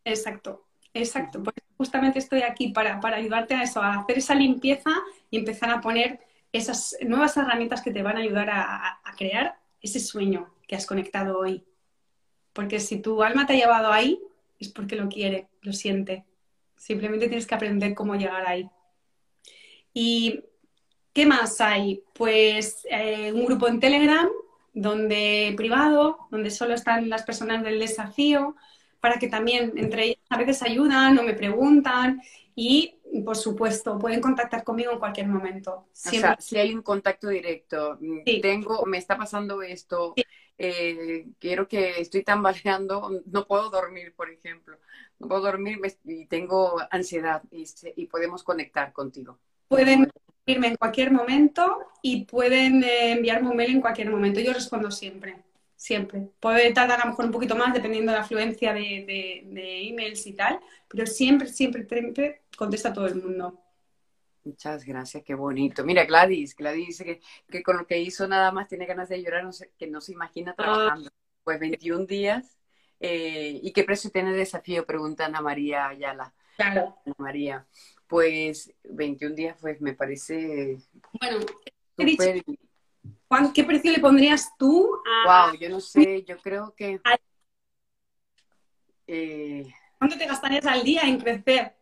Exacto, exacto. Pues justamente estoy aquí para, para ayudarte a eso, a hacer esa limpieza y empezar a poner esas nuevas herramientas que te van a ayudar a, crear ese sueño que has conectado hoy. Porque si tu alma te ha llevado ahí, es porque lo quiere, lo siente. Simplemente tienes que aprender cómo llegar ahí. ¿Y qué más hay? Pues eh, un grupo en Telegram, donde privado, donde solo están las personas del desafío, para que también entre ellas a veces ayudan o me preguntan y por supuesto, pueden contactar conmigo en cualquier momento. O sea, si hay un contacto directo, mm, tengo, me está pasando esto, eh, quiero que estoy tambaleando, no puedo dormir, por ejemplo, no puedo dormir y tengo ansiedad y, podemos conectar contigo. Pueden irme en cualquier momento y pueden eh, enviarme un mail en cualquier momento. Yo respondo siempre, siempre. Puede tardar a lo mejor un poquito más dependiendo de la afluencia de, de emails y tal, pero siempre, siempre, siempre contesta todo el mundo. Muchas gracias, qué bonito. Mira, Gladys, Gladys dice que, con lo que hizo nada más tiene ganas de llorar, no sé, que no se imagina ah. trabajando. Pues 21 días Eh, ¿Y qué precio tiene el desafío? Pregunta Ana María Ayala. Claro. Ana María. Pues 21 días, pues me parece. Bueno, he dicho, ¿qué precio le pondrías tú a.? Wow, yo no sé, yo creo que. Eh, ¿Cuánto te gastarías al día en crecer?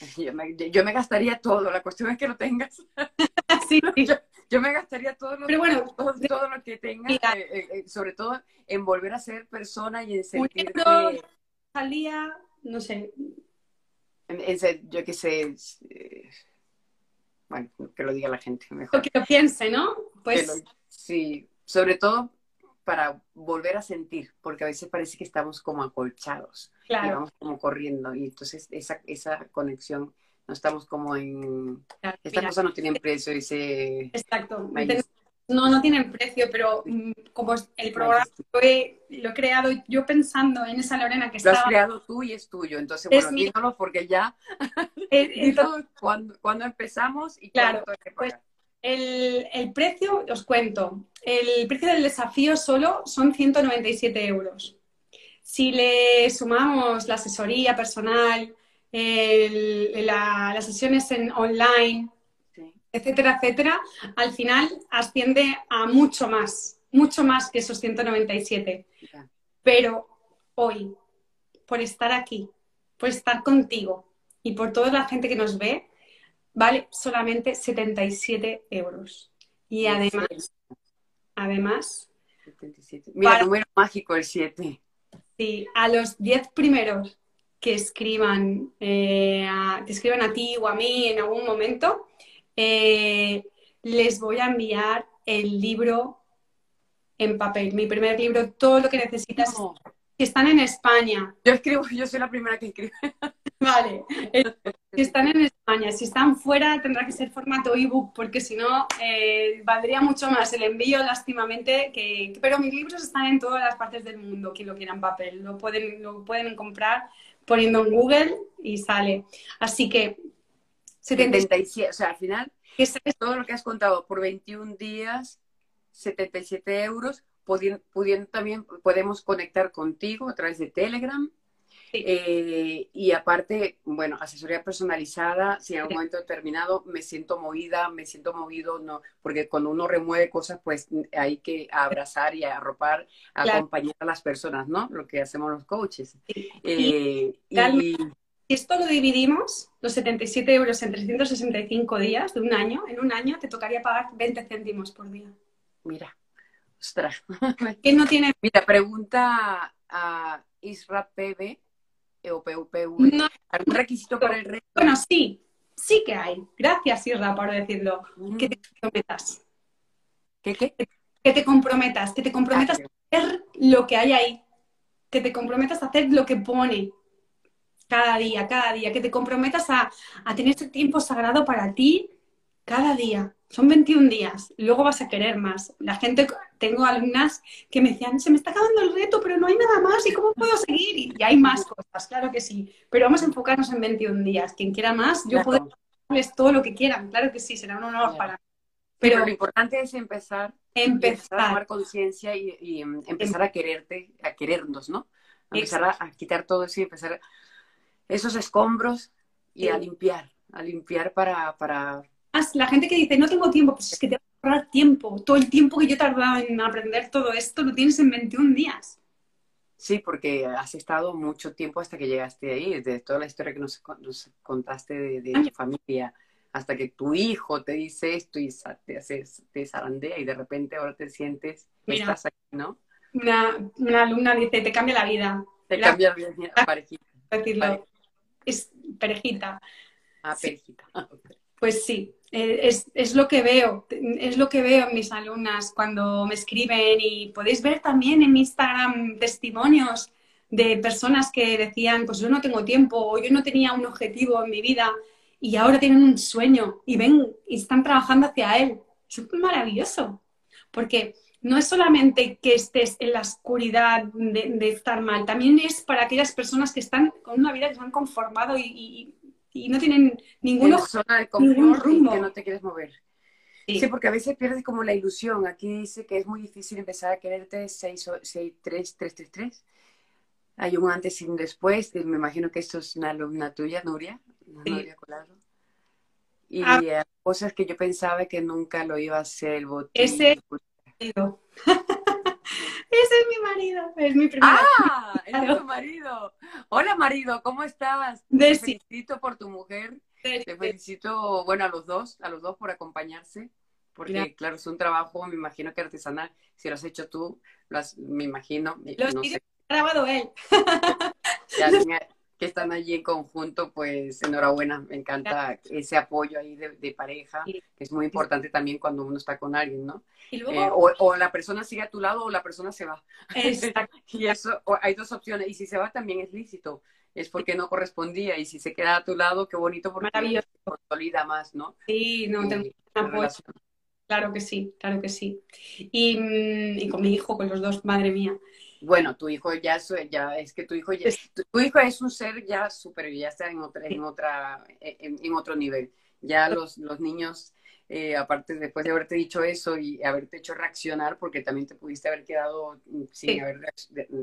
Yo me, yo me gastaría todo, la cuestión es que lo tengas. sí, Yo, me gastaría todo lo, Pero bueno, todo, lo que tengas, eh, eh, eh, sobre todo en volver a ser persona y en sentirte... al día, no sé. yo qué sé, bueno, que lo diga la gente mejor. Que lo piense, ¿no? Pues... sí, sobre todo para volver a sentir, porque a veces parece que estamos como acolchados, claro. vamos como corriendo, y entonces esa, esa conexión, no estamos como en... Estas cosas no tienen precio, dice... Exacto. No, no tienen precio, pero mm, como el programa lo he, lo he, creado yo pensando en esa Lorena que está... Lo has creado tú y es tuyo, entonces bueno, díganos porque ya... cuando, empezamos y claro, pues, el, precio, os cuento, el precio del desafío solo son 197 euros. Si le sumamos la asesoría personal, las sesiones en online, etcétera, etcétera, al final asciende a mucho más, mucho más que esos 197. Pero hoy, por estar aquí, por estar contigo y por toda la gente que nos ve, vale solamente 77 euros. Y además, además... 77. Mira, número mágico el 7. Sí, a los 10 primeros que escriban, eh, a, que escriban a ti o a mí en algún momento, eh, les voy a enviar el libro en papel, mi primer libro, todo lo que necesitas. Que están en España. Yo escribo, yo soy la primera que escribe. Vale. Si están en España, si están fuera, tendrá que ser formato ebook, porque si no, eh, valdría mucho más el envío, lástimamente. Que... Pero mis libros están en todas las partes del mundo, quien lo quiera en papel. Lo pueden, lo pueden comprar poniendo en Google y sale. Así que. 77, o sea, al final, es todo lo que has contado por 21 días, 77 euros, pudiendo, pudiendo también, podemos conectar contigo a través de Telegram eh, y aparte, bueno, asesoría personalizada, si en algún momento determinado me siento movida, me siento movido, no, porque cuando uno remueve cosas, pues hay que abrazar y arropar, acompañar a las personas, ¿no? Lo que hacemos los coaches. Eh, y, esto lo dividimos, los 77 euros en 365 días de un año, en un año te tocaría pagar 20 céntimos por día. Mira, ostras. ¿Quién no tiene? Mira, pregunta a Isra PB o PUPV? No, ¿Algún requisito para el reto? Bueno, sí, sí que hay. Gracias, Irra, por decirlo. Mm. Que te comprometas. ¿Qué qué? Que te comprometas, que te comprometas a hacer lo que hay ahí. Que te comprometas a hacer lo que pone cada día, cada día. Que te comprometas a, a tener este tiempo sagrado para ti cada día. Son 21 días, luego vas a querer más. La gente, tengo alumnas que me decían, se me está acabando el reto, pero no hay nada más, ¿y cómo puedo seguir? Y, hay más cosas, claro que sí. Pero vamos a enfocarnos en 21 días. Quien quiera más, yo puedo darles todo lo que quieran, claro que sí, será un honor para mí. Pero, lo importante es empezar, empezar. a tomar conciencia y, em, empezar a quererte, a querernos, ¿no? empezar a, quitar todo eso y empezar esos escombros y a limpiar, a limpiar para, para la gente que dice, no tengo tiempo, pues es que te va a ahorrar tiempo. Todo el tiempo que yo tardaba en aprender todo esto lo tienes en 21 días. Sí, porque has estado mucho tiempo hasta que llegaste ahí, desde toda la historia que nos, contaste de, tu familia, hasta que tu hijo te dice esto y te, hace, te zarandea y de repente ahora te sientes que estás aquí, ¿no? Una, alumna dice, te cambia la vida. Te cambia la vida, parejita. Decirlo. Es perejita. Ah, perejita. Pues sí, eh, es, lo que veo, es lo que veo en mis alumnas cuando me escriben y podéis ver también en mi Instagram testimonios de personas que decían, pues yo no tengo tiempo o yo no tenía un objetivo en mi vida y ahora tienen un sueño y ven y están trabajando hacia él. Es maravilloso, porque no es solamente que estés en la oscuridad de, estar mal, también es para aquellas personas que están con una vida que se han conformado y no tienen ninguno, zona de confort que no te quieres mover. Sí. porque a veces pierdes como la ilusión. Aquí dice que es muy difícil empezar a quererte 63333. Hay un antes y un después. Me imagino que esto es una alumna tuya, Nuria. Nuria Colado. Y ah. cosas que yo pensaba que nunca lo iba a hacer el botín. Ese marido. Es mi marido. Es mi primer Ah, es tu marido. Hola, marido, ¿cómo estás? Te felicito por tu mujer. Te felicito, bueno, a los dos, a los dos por acompañarse. Porque, claro, es un trabajo, me imagino que artesanal. Si lo has hecho tú, lo has, me imagino. Lo no sé. grabado él. que están allí en conjunto, pues enhorabuena, me encanta ese apoyo ahí de, pareja, que es muy importante también cuando uno está con alguien, ¿no? Eh, o, la persona sigue a tu lado o la persona se va. y eso, hay dos opciones, y si se va también es lícito, es porque no correspondía, y si se queda a tu lado, qué bonito, porque consolida más, ¿no? Sí, no, tengo apoyo. Claro que sí, claro que sí. Y, mm, y con mi hijo, con los dos, madre mía. Bueno, tu hijo ya, ya es que tu hijo ya, tu hijo es un ser ya superior, ya está en otra, en otra, en, otro nivel. Ya los, los niños, eh, aparte después de haberte dicho eso y haberte hecho reaccionar, porque también te pudiste haber quedado sin,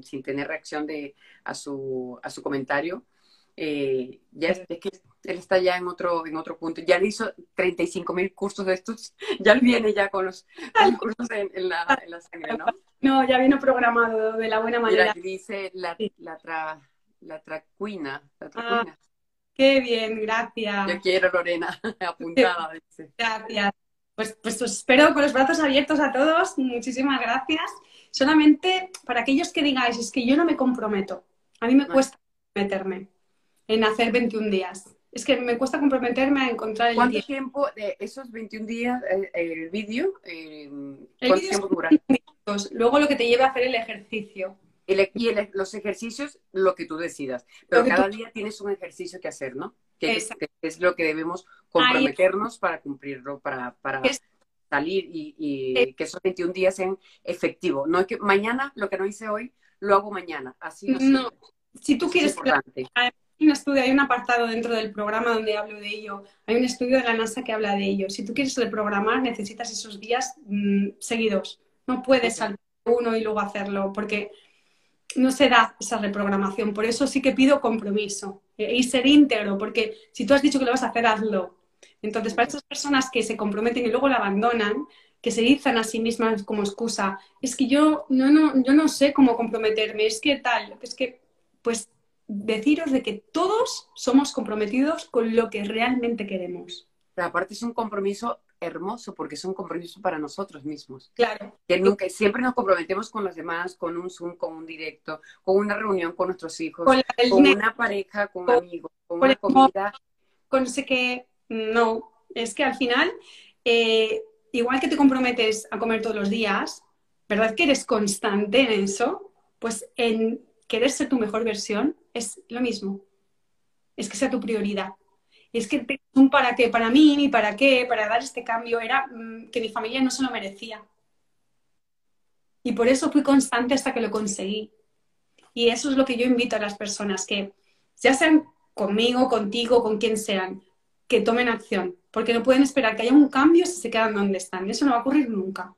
sin tener reacción de, a, su, a su comentario, eh, ya es, que él está ya en otro, en otro punto. Ya le hizo 35 mil cursos de estos, ya viene ya con los, cursos en, la, en, la, sangre, ¿no? No, ya vino programado de la buena manera. Mira, dice la, la, tra, la tracuina. La tracuina. Ah, qué bien, gracias. Yo quiero, Lorena, apuntada. Dice. Gracias. Pues, pues os espero con los brazos abiertos a todos. Muchísimas gracias. Solamente para aquellos que digáis, es que yo no me comprometo. A mí me cuesta comprometerme en hacer 21 días. Es que me cuesta comprometerme a encontrar el ¿Cuánto tiempo de esos 21 días, eh, el vídeo, eh, cuánto tiempo dura? Luego lo que te lleva a hacer el ejercicio. y los ejercicios, lo que tú decidas. Pero cada día tienes un ejercicio que hacer, ¿no? Que, es, lo que debemos comprometernos para cumplirlo, para, para salir y, que esos 21 días sean efectivos. No es que mañana, lo que no hice hoy, lo hago mañana. Así no, Si tú quieres... Hay un estudio, hay un apartado dentro del programa donde hablo de ello. Hay un estudio de la NASA que habla de ello. Si tú quieres reprogramar, necesitas esos días mm, seguidos. No puedes saltar uno y luego hacerlo, porque no se da esa reprogramación. Por eso sí que pido compromiso eh, y ser íntegro, porque si tú has dicho que lo vas a hacer, hazlo. Entonces, para esas personas que se comprometen y luego la abandonan, que se dicen a sí mismas como excusa, es que yo no, no, yo no sé cómo comprometerme, es que tal, es que, pues deciros de que todos somos comprometidos con lo que realmente queremos. Pero aparte es un compromiso hermoso porque es un compromiso para nosotros mismos. Claro. Que nunca, siempre nos comprometemos con los demás, con un Zoom, con un directo, con una reunión con nuestros hijos, con, una pareja, con, un amigo, con, una comida. Con sé que no, es que al final, eh, igual que te comprometes a comer todos los días, ¿verdad que eres constante en eso? Pues en querer ser tu mejor versión es lo mismo. Es que sea tu prioridad es que un para qué, para mí, mi para qué, para dar este cambio, era mm, que mi familia no se lo merecía. Y por eso fui constante hasta que lo conseguí. Y eso es lo que yo invito a las personas, que ya sean conmigo, contigo, con quien sean, que tomen acción, porque no pueden esperar que haya un cambio si se quedan donde están. Eso no va a ocurrir nunca.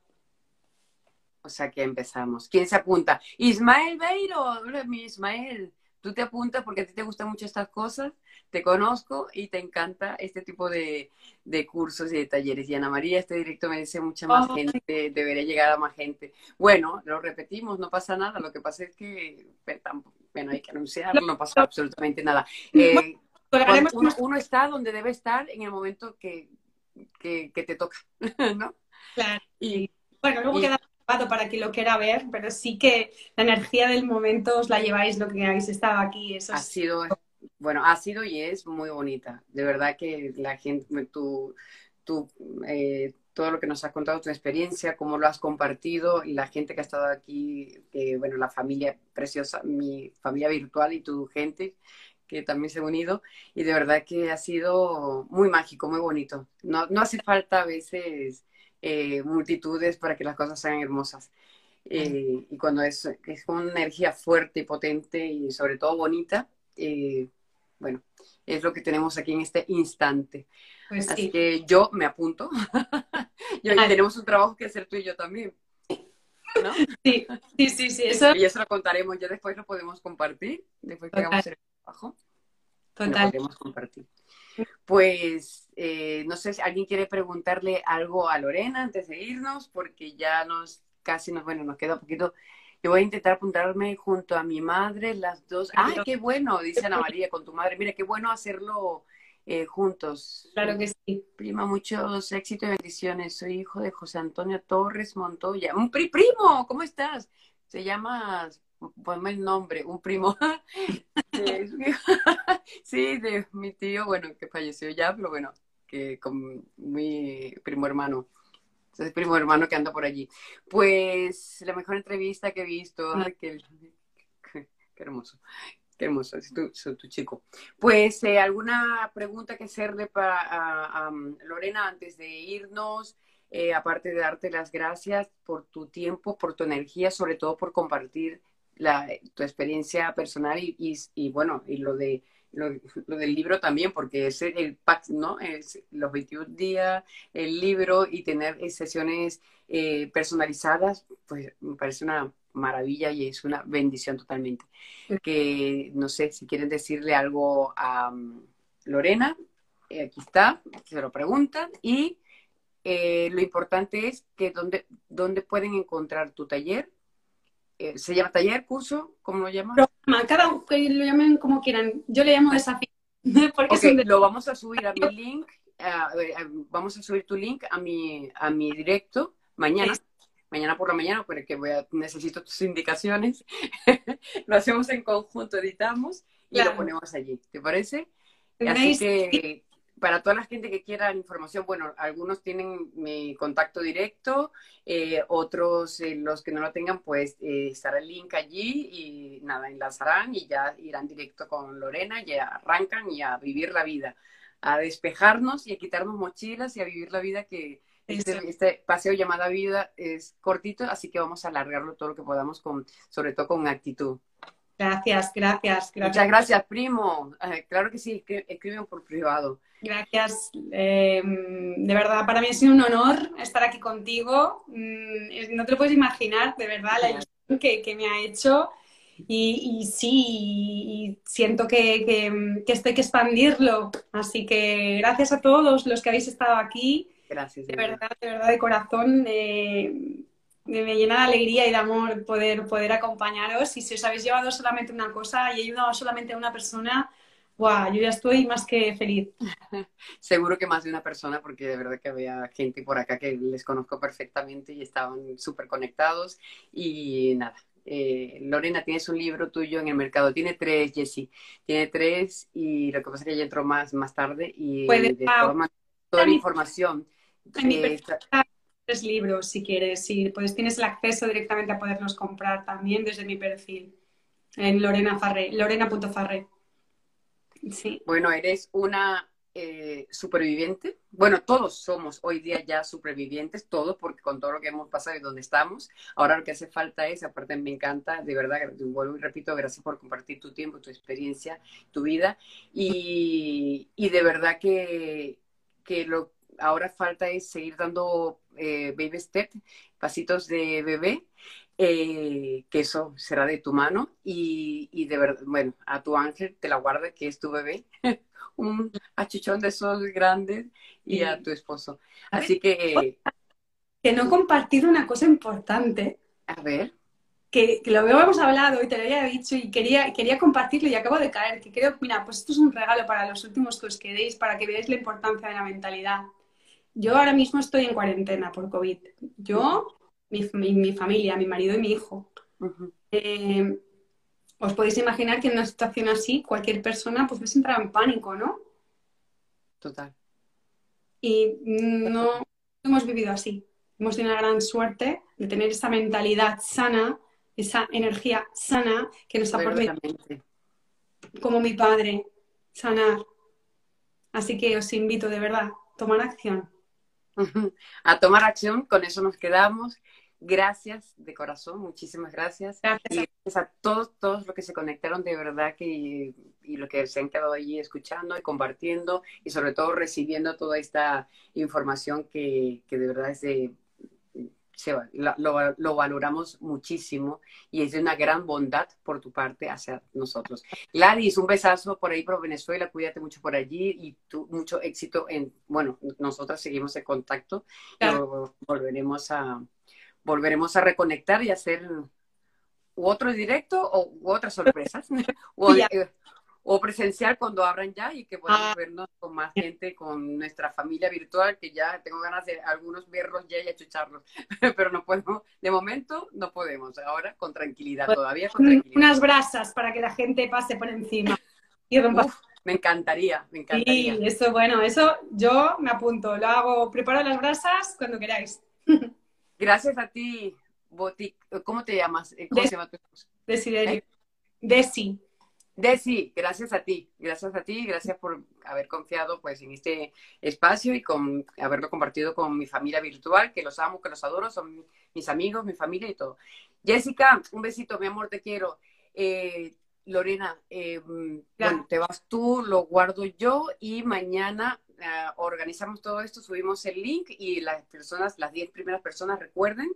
O sea que empezamos. ¿Quién se apunta? Ismael Beiro, hola mi Ismael. Tú te apuntas porque a ti te gustan mucho estas cosas te conozco y te encanta este tipo de, cursos y de talleres. Y Ana María, este directo merece mucha más gente, debería llegar a más gente. Bueno, lo repetimos, no pasa nada. Lo que pasa es que, bueno, hay que anunciarlo, no pasa absolutamente nada. Eh, uno, está donde debe estar en el momento que, te toca, ¿no? Claro. Y, bueno, luego queda para que lo quiera ver, pero sí que la energía del momento os la lleváis lo que habéis estado aquí. Eso ha sido bueno, ha sido y es muy bonita. De verdad que la gente, tú, tú eh, todo lo que nos has contado, tu experiencia, cómo lo has compartido y la gente que ha estado aquí, bueno, la familia preciosa, mi familia virtual y tu gente que también se ha unido y de verdad que ha sido muy mágico, muy bonito. No, no hace falta a veces eh, multitudes para que las cosas sean hermosas. Eh, y cuando es, es una energía fuerte y potente y sobre todo bonita, bueno, es lo que tenemos aquí en este instante. Pues Así sí. que yo me apunto. Vale. tenemos un trabajo que hacer tú y yo también. ¿No? Sí, sí, sí, sí, eso Y eso lo contaremos, ya después lo podemos compartir, después que Total. hagamos el trabajo, lo total. podemos compartir. Pues eh, no sé si alguien quiere preguntarle algo a Lorena antes de irnos, porque ya nos casi nos, bueno, nos queda un poquito. Yo voy a intentar apuntarme junto a mi madre, las dos. ¡Ay, qué bueno! Dice Ana María, con tu madre. Mira, qué bueno hacerlo eh, juntos. Claro que sí. Prima, muchos éxitos y bendiciones. Soy hijo de José Antonio Torres Montoya. Un pri- primo, ¿cómo estás? Se llama, ponme el nombre, un primo. Sí, de mi tío, bueno, que falleció ya, pero bueno, que con mi primo hermano. Entonces, primo hermano que anda por allí. Pues la mejor entrevista que he visto. Ay, qué, qué- qué hermoso. Qué hermoso, es tu, chico. Pues, eh, ¿alguna pregunta que hacerle para a, a, um, Lorena antes de irnos? Eh, aparte de darte las gracias por tu tiempo, por tu energía, sobre todo por compartir la, tu experiencia personal y, y, y bueno, y lo de lo, lo, del libro también, porque es el pack, ¿no? Es los 21 días, el libro y tener sesiones eh, personalizadas, pues me parece una maravilla y es una bendición totalmente. Que no sé si quieren decirle algo a um, Lorena, eh, aquí está, se lo preguntan y eh, lo importante es que dónde, dónde pueden encontrar tu taller. Eh, ¿Se llama taller, curso? ¿Cómo lo llaman? Programa, cada que lo llamen como quieran. Yo le llamo desafío. Porque okay, de... lo vamos a subir a mi link, vamos a subir tu link a mi, a mi directo mañana. Sí. Mañana por la mañana, porque voy a, necesito tus indicaciones. lo hacemos en conjunto, editamos y claro. lo ponemos allí. ¿Te parece? Así que para toda la gente que quiera información, bueno, algunos tienen mi contacto directo, eh, otros, eh, los que no lo tengan, pues eh, estará el link allí y nada, enlazarán y ya irán directo con Lorena, ya arrancan y a vivir la vida, a despejarnos y a quitarnos mochilas y a vivir la vida que este, este paseo llamada vida es cortito, así que vamos a alargarlo todo lo que podamos, con, sobre todo con actitud. Gracias, gracias, gracias. Muchas gracias, primo. Eh, claro que sí, escriben por privado. Gracias. Eh, de verdad, para mí ha sido un honor estar aquí contigo. Mm, no te lo puedes imaginar, de verdad, la ilusión que, que me ha hecho. Y, y sí, y siento que, que, que, esto hay que expandirlo. Así que gracias a todos los que habéis estado aquí. Gracias. De, verdad, de verdad, de corazón. Eh, me llena de alegría y de amor poder, poder acompañaros. Y si os habéis llevado solamente una cosa y ayudado solamente a una persona, wow, yo ya estoy más que feliz. Seguro que más de una persona, porque de verdad que había gente por acá que les conozco perfectamente y estaban súper conectados. Y nada, eh, Lorena, tienes un libro tuyo en el mercado. Tiene tres, Jessie. Tiene tres y lo que pasa es que ella entró más, más tarde y Puede, de forma, toda la información. En mi eh, libros, si quieres. Sí, pues tienes el acceso directamente a poderlos comprar también desde mi perfil en Lorena Farré, lorena.farré. Sí. Bueno, eres una eh, superviviente. Bueno, todos somos hoy día ya supervivientes, todos, porque con todo lo que hemos pasado y donde estamos, ahora lo que hace falta es, aparte me encanta, de verdad, vuelvo y repito, gracias por compartir tu tiempo, tu experiencia, tu vida, y, y de verdad que, que lo ahora falta es seguir dando eh, baby step, pasitos de bebé, eh, que eso será de tu mano y, y, de verdad, bueno, a tu ángel te la guarda, que es tu bebé, un achuchón de esos grandes y sí. a tu esposo. Así que... Que no he compartido una cosa importante. A ver. Que, que, lo habíamos hablado y te lo había dicho y quería, quería compartirlo y acabo de caer, que creo, mira, pues esto es un regalo para los últimos que os quedéis, para que veáis la importancia de la mentalidad. Yo ahora mismo estoy en cuarentena por COVID. Yo, mi, mi, mi familia, mi marido y mi hijo. Uh -huh. eh, os podéis imaginar que en una situación así cualquier persona pues hubiese entrado en pánico, ¿no? Total. Y no hemos vivido así. Hemos tenido una gran suerte de tener esa mentalidad sana, esa energía sana que nos ha permitido, como mi padre, sanar. Así que os invito de verdad a tomar acción. A tomar acción, con eso nos quedamos. Gracias de corazón, muchísimas gracias. Gracias. Y gracias a todos, todos los que se conectaron, de verdad que, y, y los que se han quedado allí escuchando y compartiendo y sobre todo recibiendo toda esta información que, que de verdad es de, se, lo, lo, valoramos muchísimo y es de una gran bondad por tu parte hacia nosotros. Gladys, un besazo por ahí por Venezuela, cuídate mucho por allí y tú, mucho éxito en, bueno, nosotras seguimos en contacto y volveremos a, volveremos a reconectar y hacer otro directo o otras sorpresas. o, o presencial cuando abran ya y que podamos ah. vernos con más gente, con nuestra familia virtual, que ya tengo ganas de algunos verlos ya y achucharlos, pero no podemos, de momento no podemos, ahora con tranquilidad, pues, todavía con tranquilidad. Unas brasas para que la gente pase por encima. me encantaría, me encantaría. Sí, eso, bueno, eso yo me apunto, lo hago, preparo las brasas cuando queráis. Gracias a ti, Boti, ¿cómo te llamas? ¿Cómo se llama tu Desiderio. ¿Eh? Desi. Desi, gracias a ti, gracias a ti, gracias por haber confiado pues en este espacio y con haberlo compartido con mi familia virtual, que los amo, que los adoro, son mis amigos, mi familia y todo. Jessica, un besito, mi amor, te quiero. Eh, Lorena, eh, te vas tú, lo guardo yo y mañana ah, organizamos todo esto, subimos el link y las personas, las 10 primeras personas, recuerden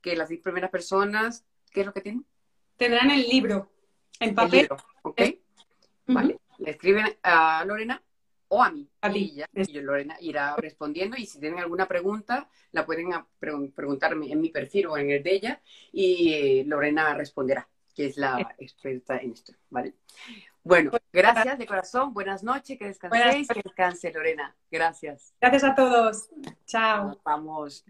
que las 10 primeras personas, ¿qué es lo que tienen? Tendrán el libro en papel. ¿ok? Vale. Le escriben a Lorena o a mí. A y, ya, y Lorena irá respondiendo y si tienen alguna pregunta, la pueden preguntarme en mi perfil o en el de ella y eh, Lorena responderá, que es la experta en esto, ¿vale? Bueno, pues, gracias de corazón, buenas noches, que descanséis, que descanse Lorena, gracias. Gracias a todos, chao. vamos.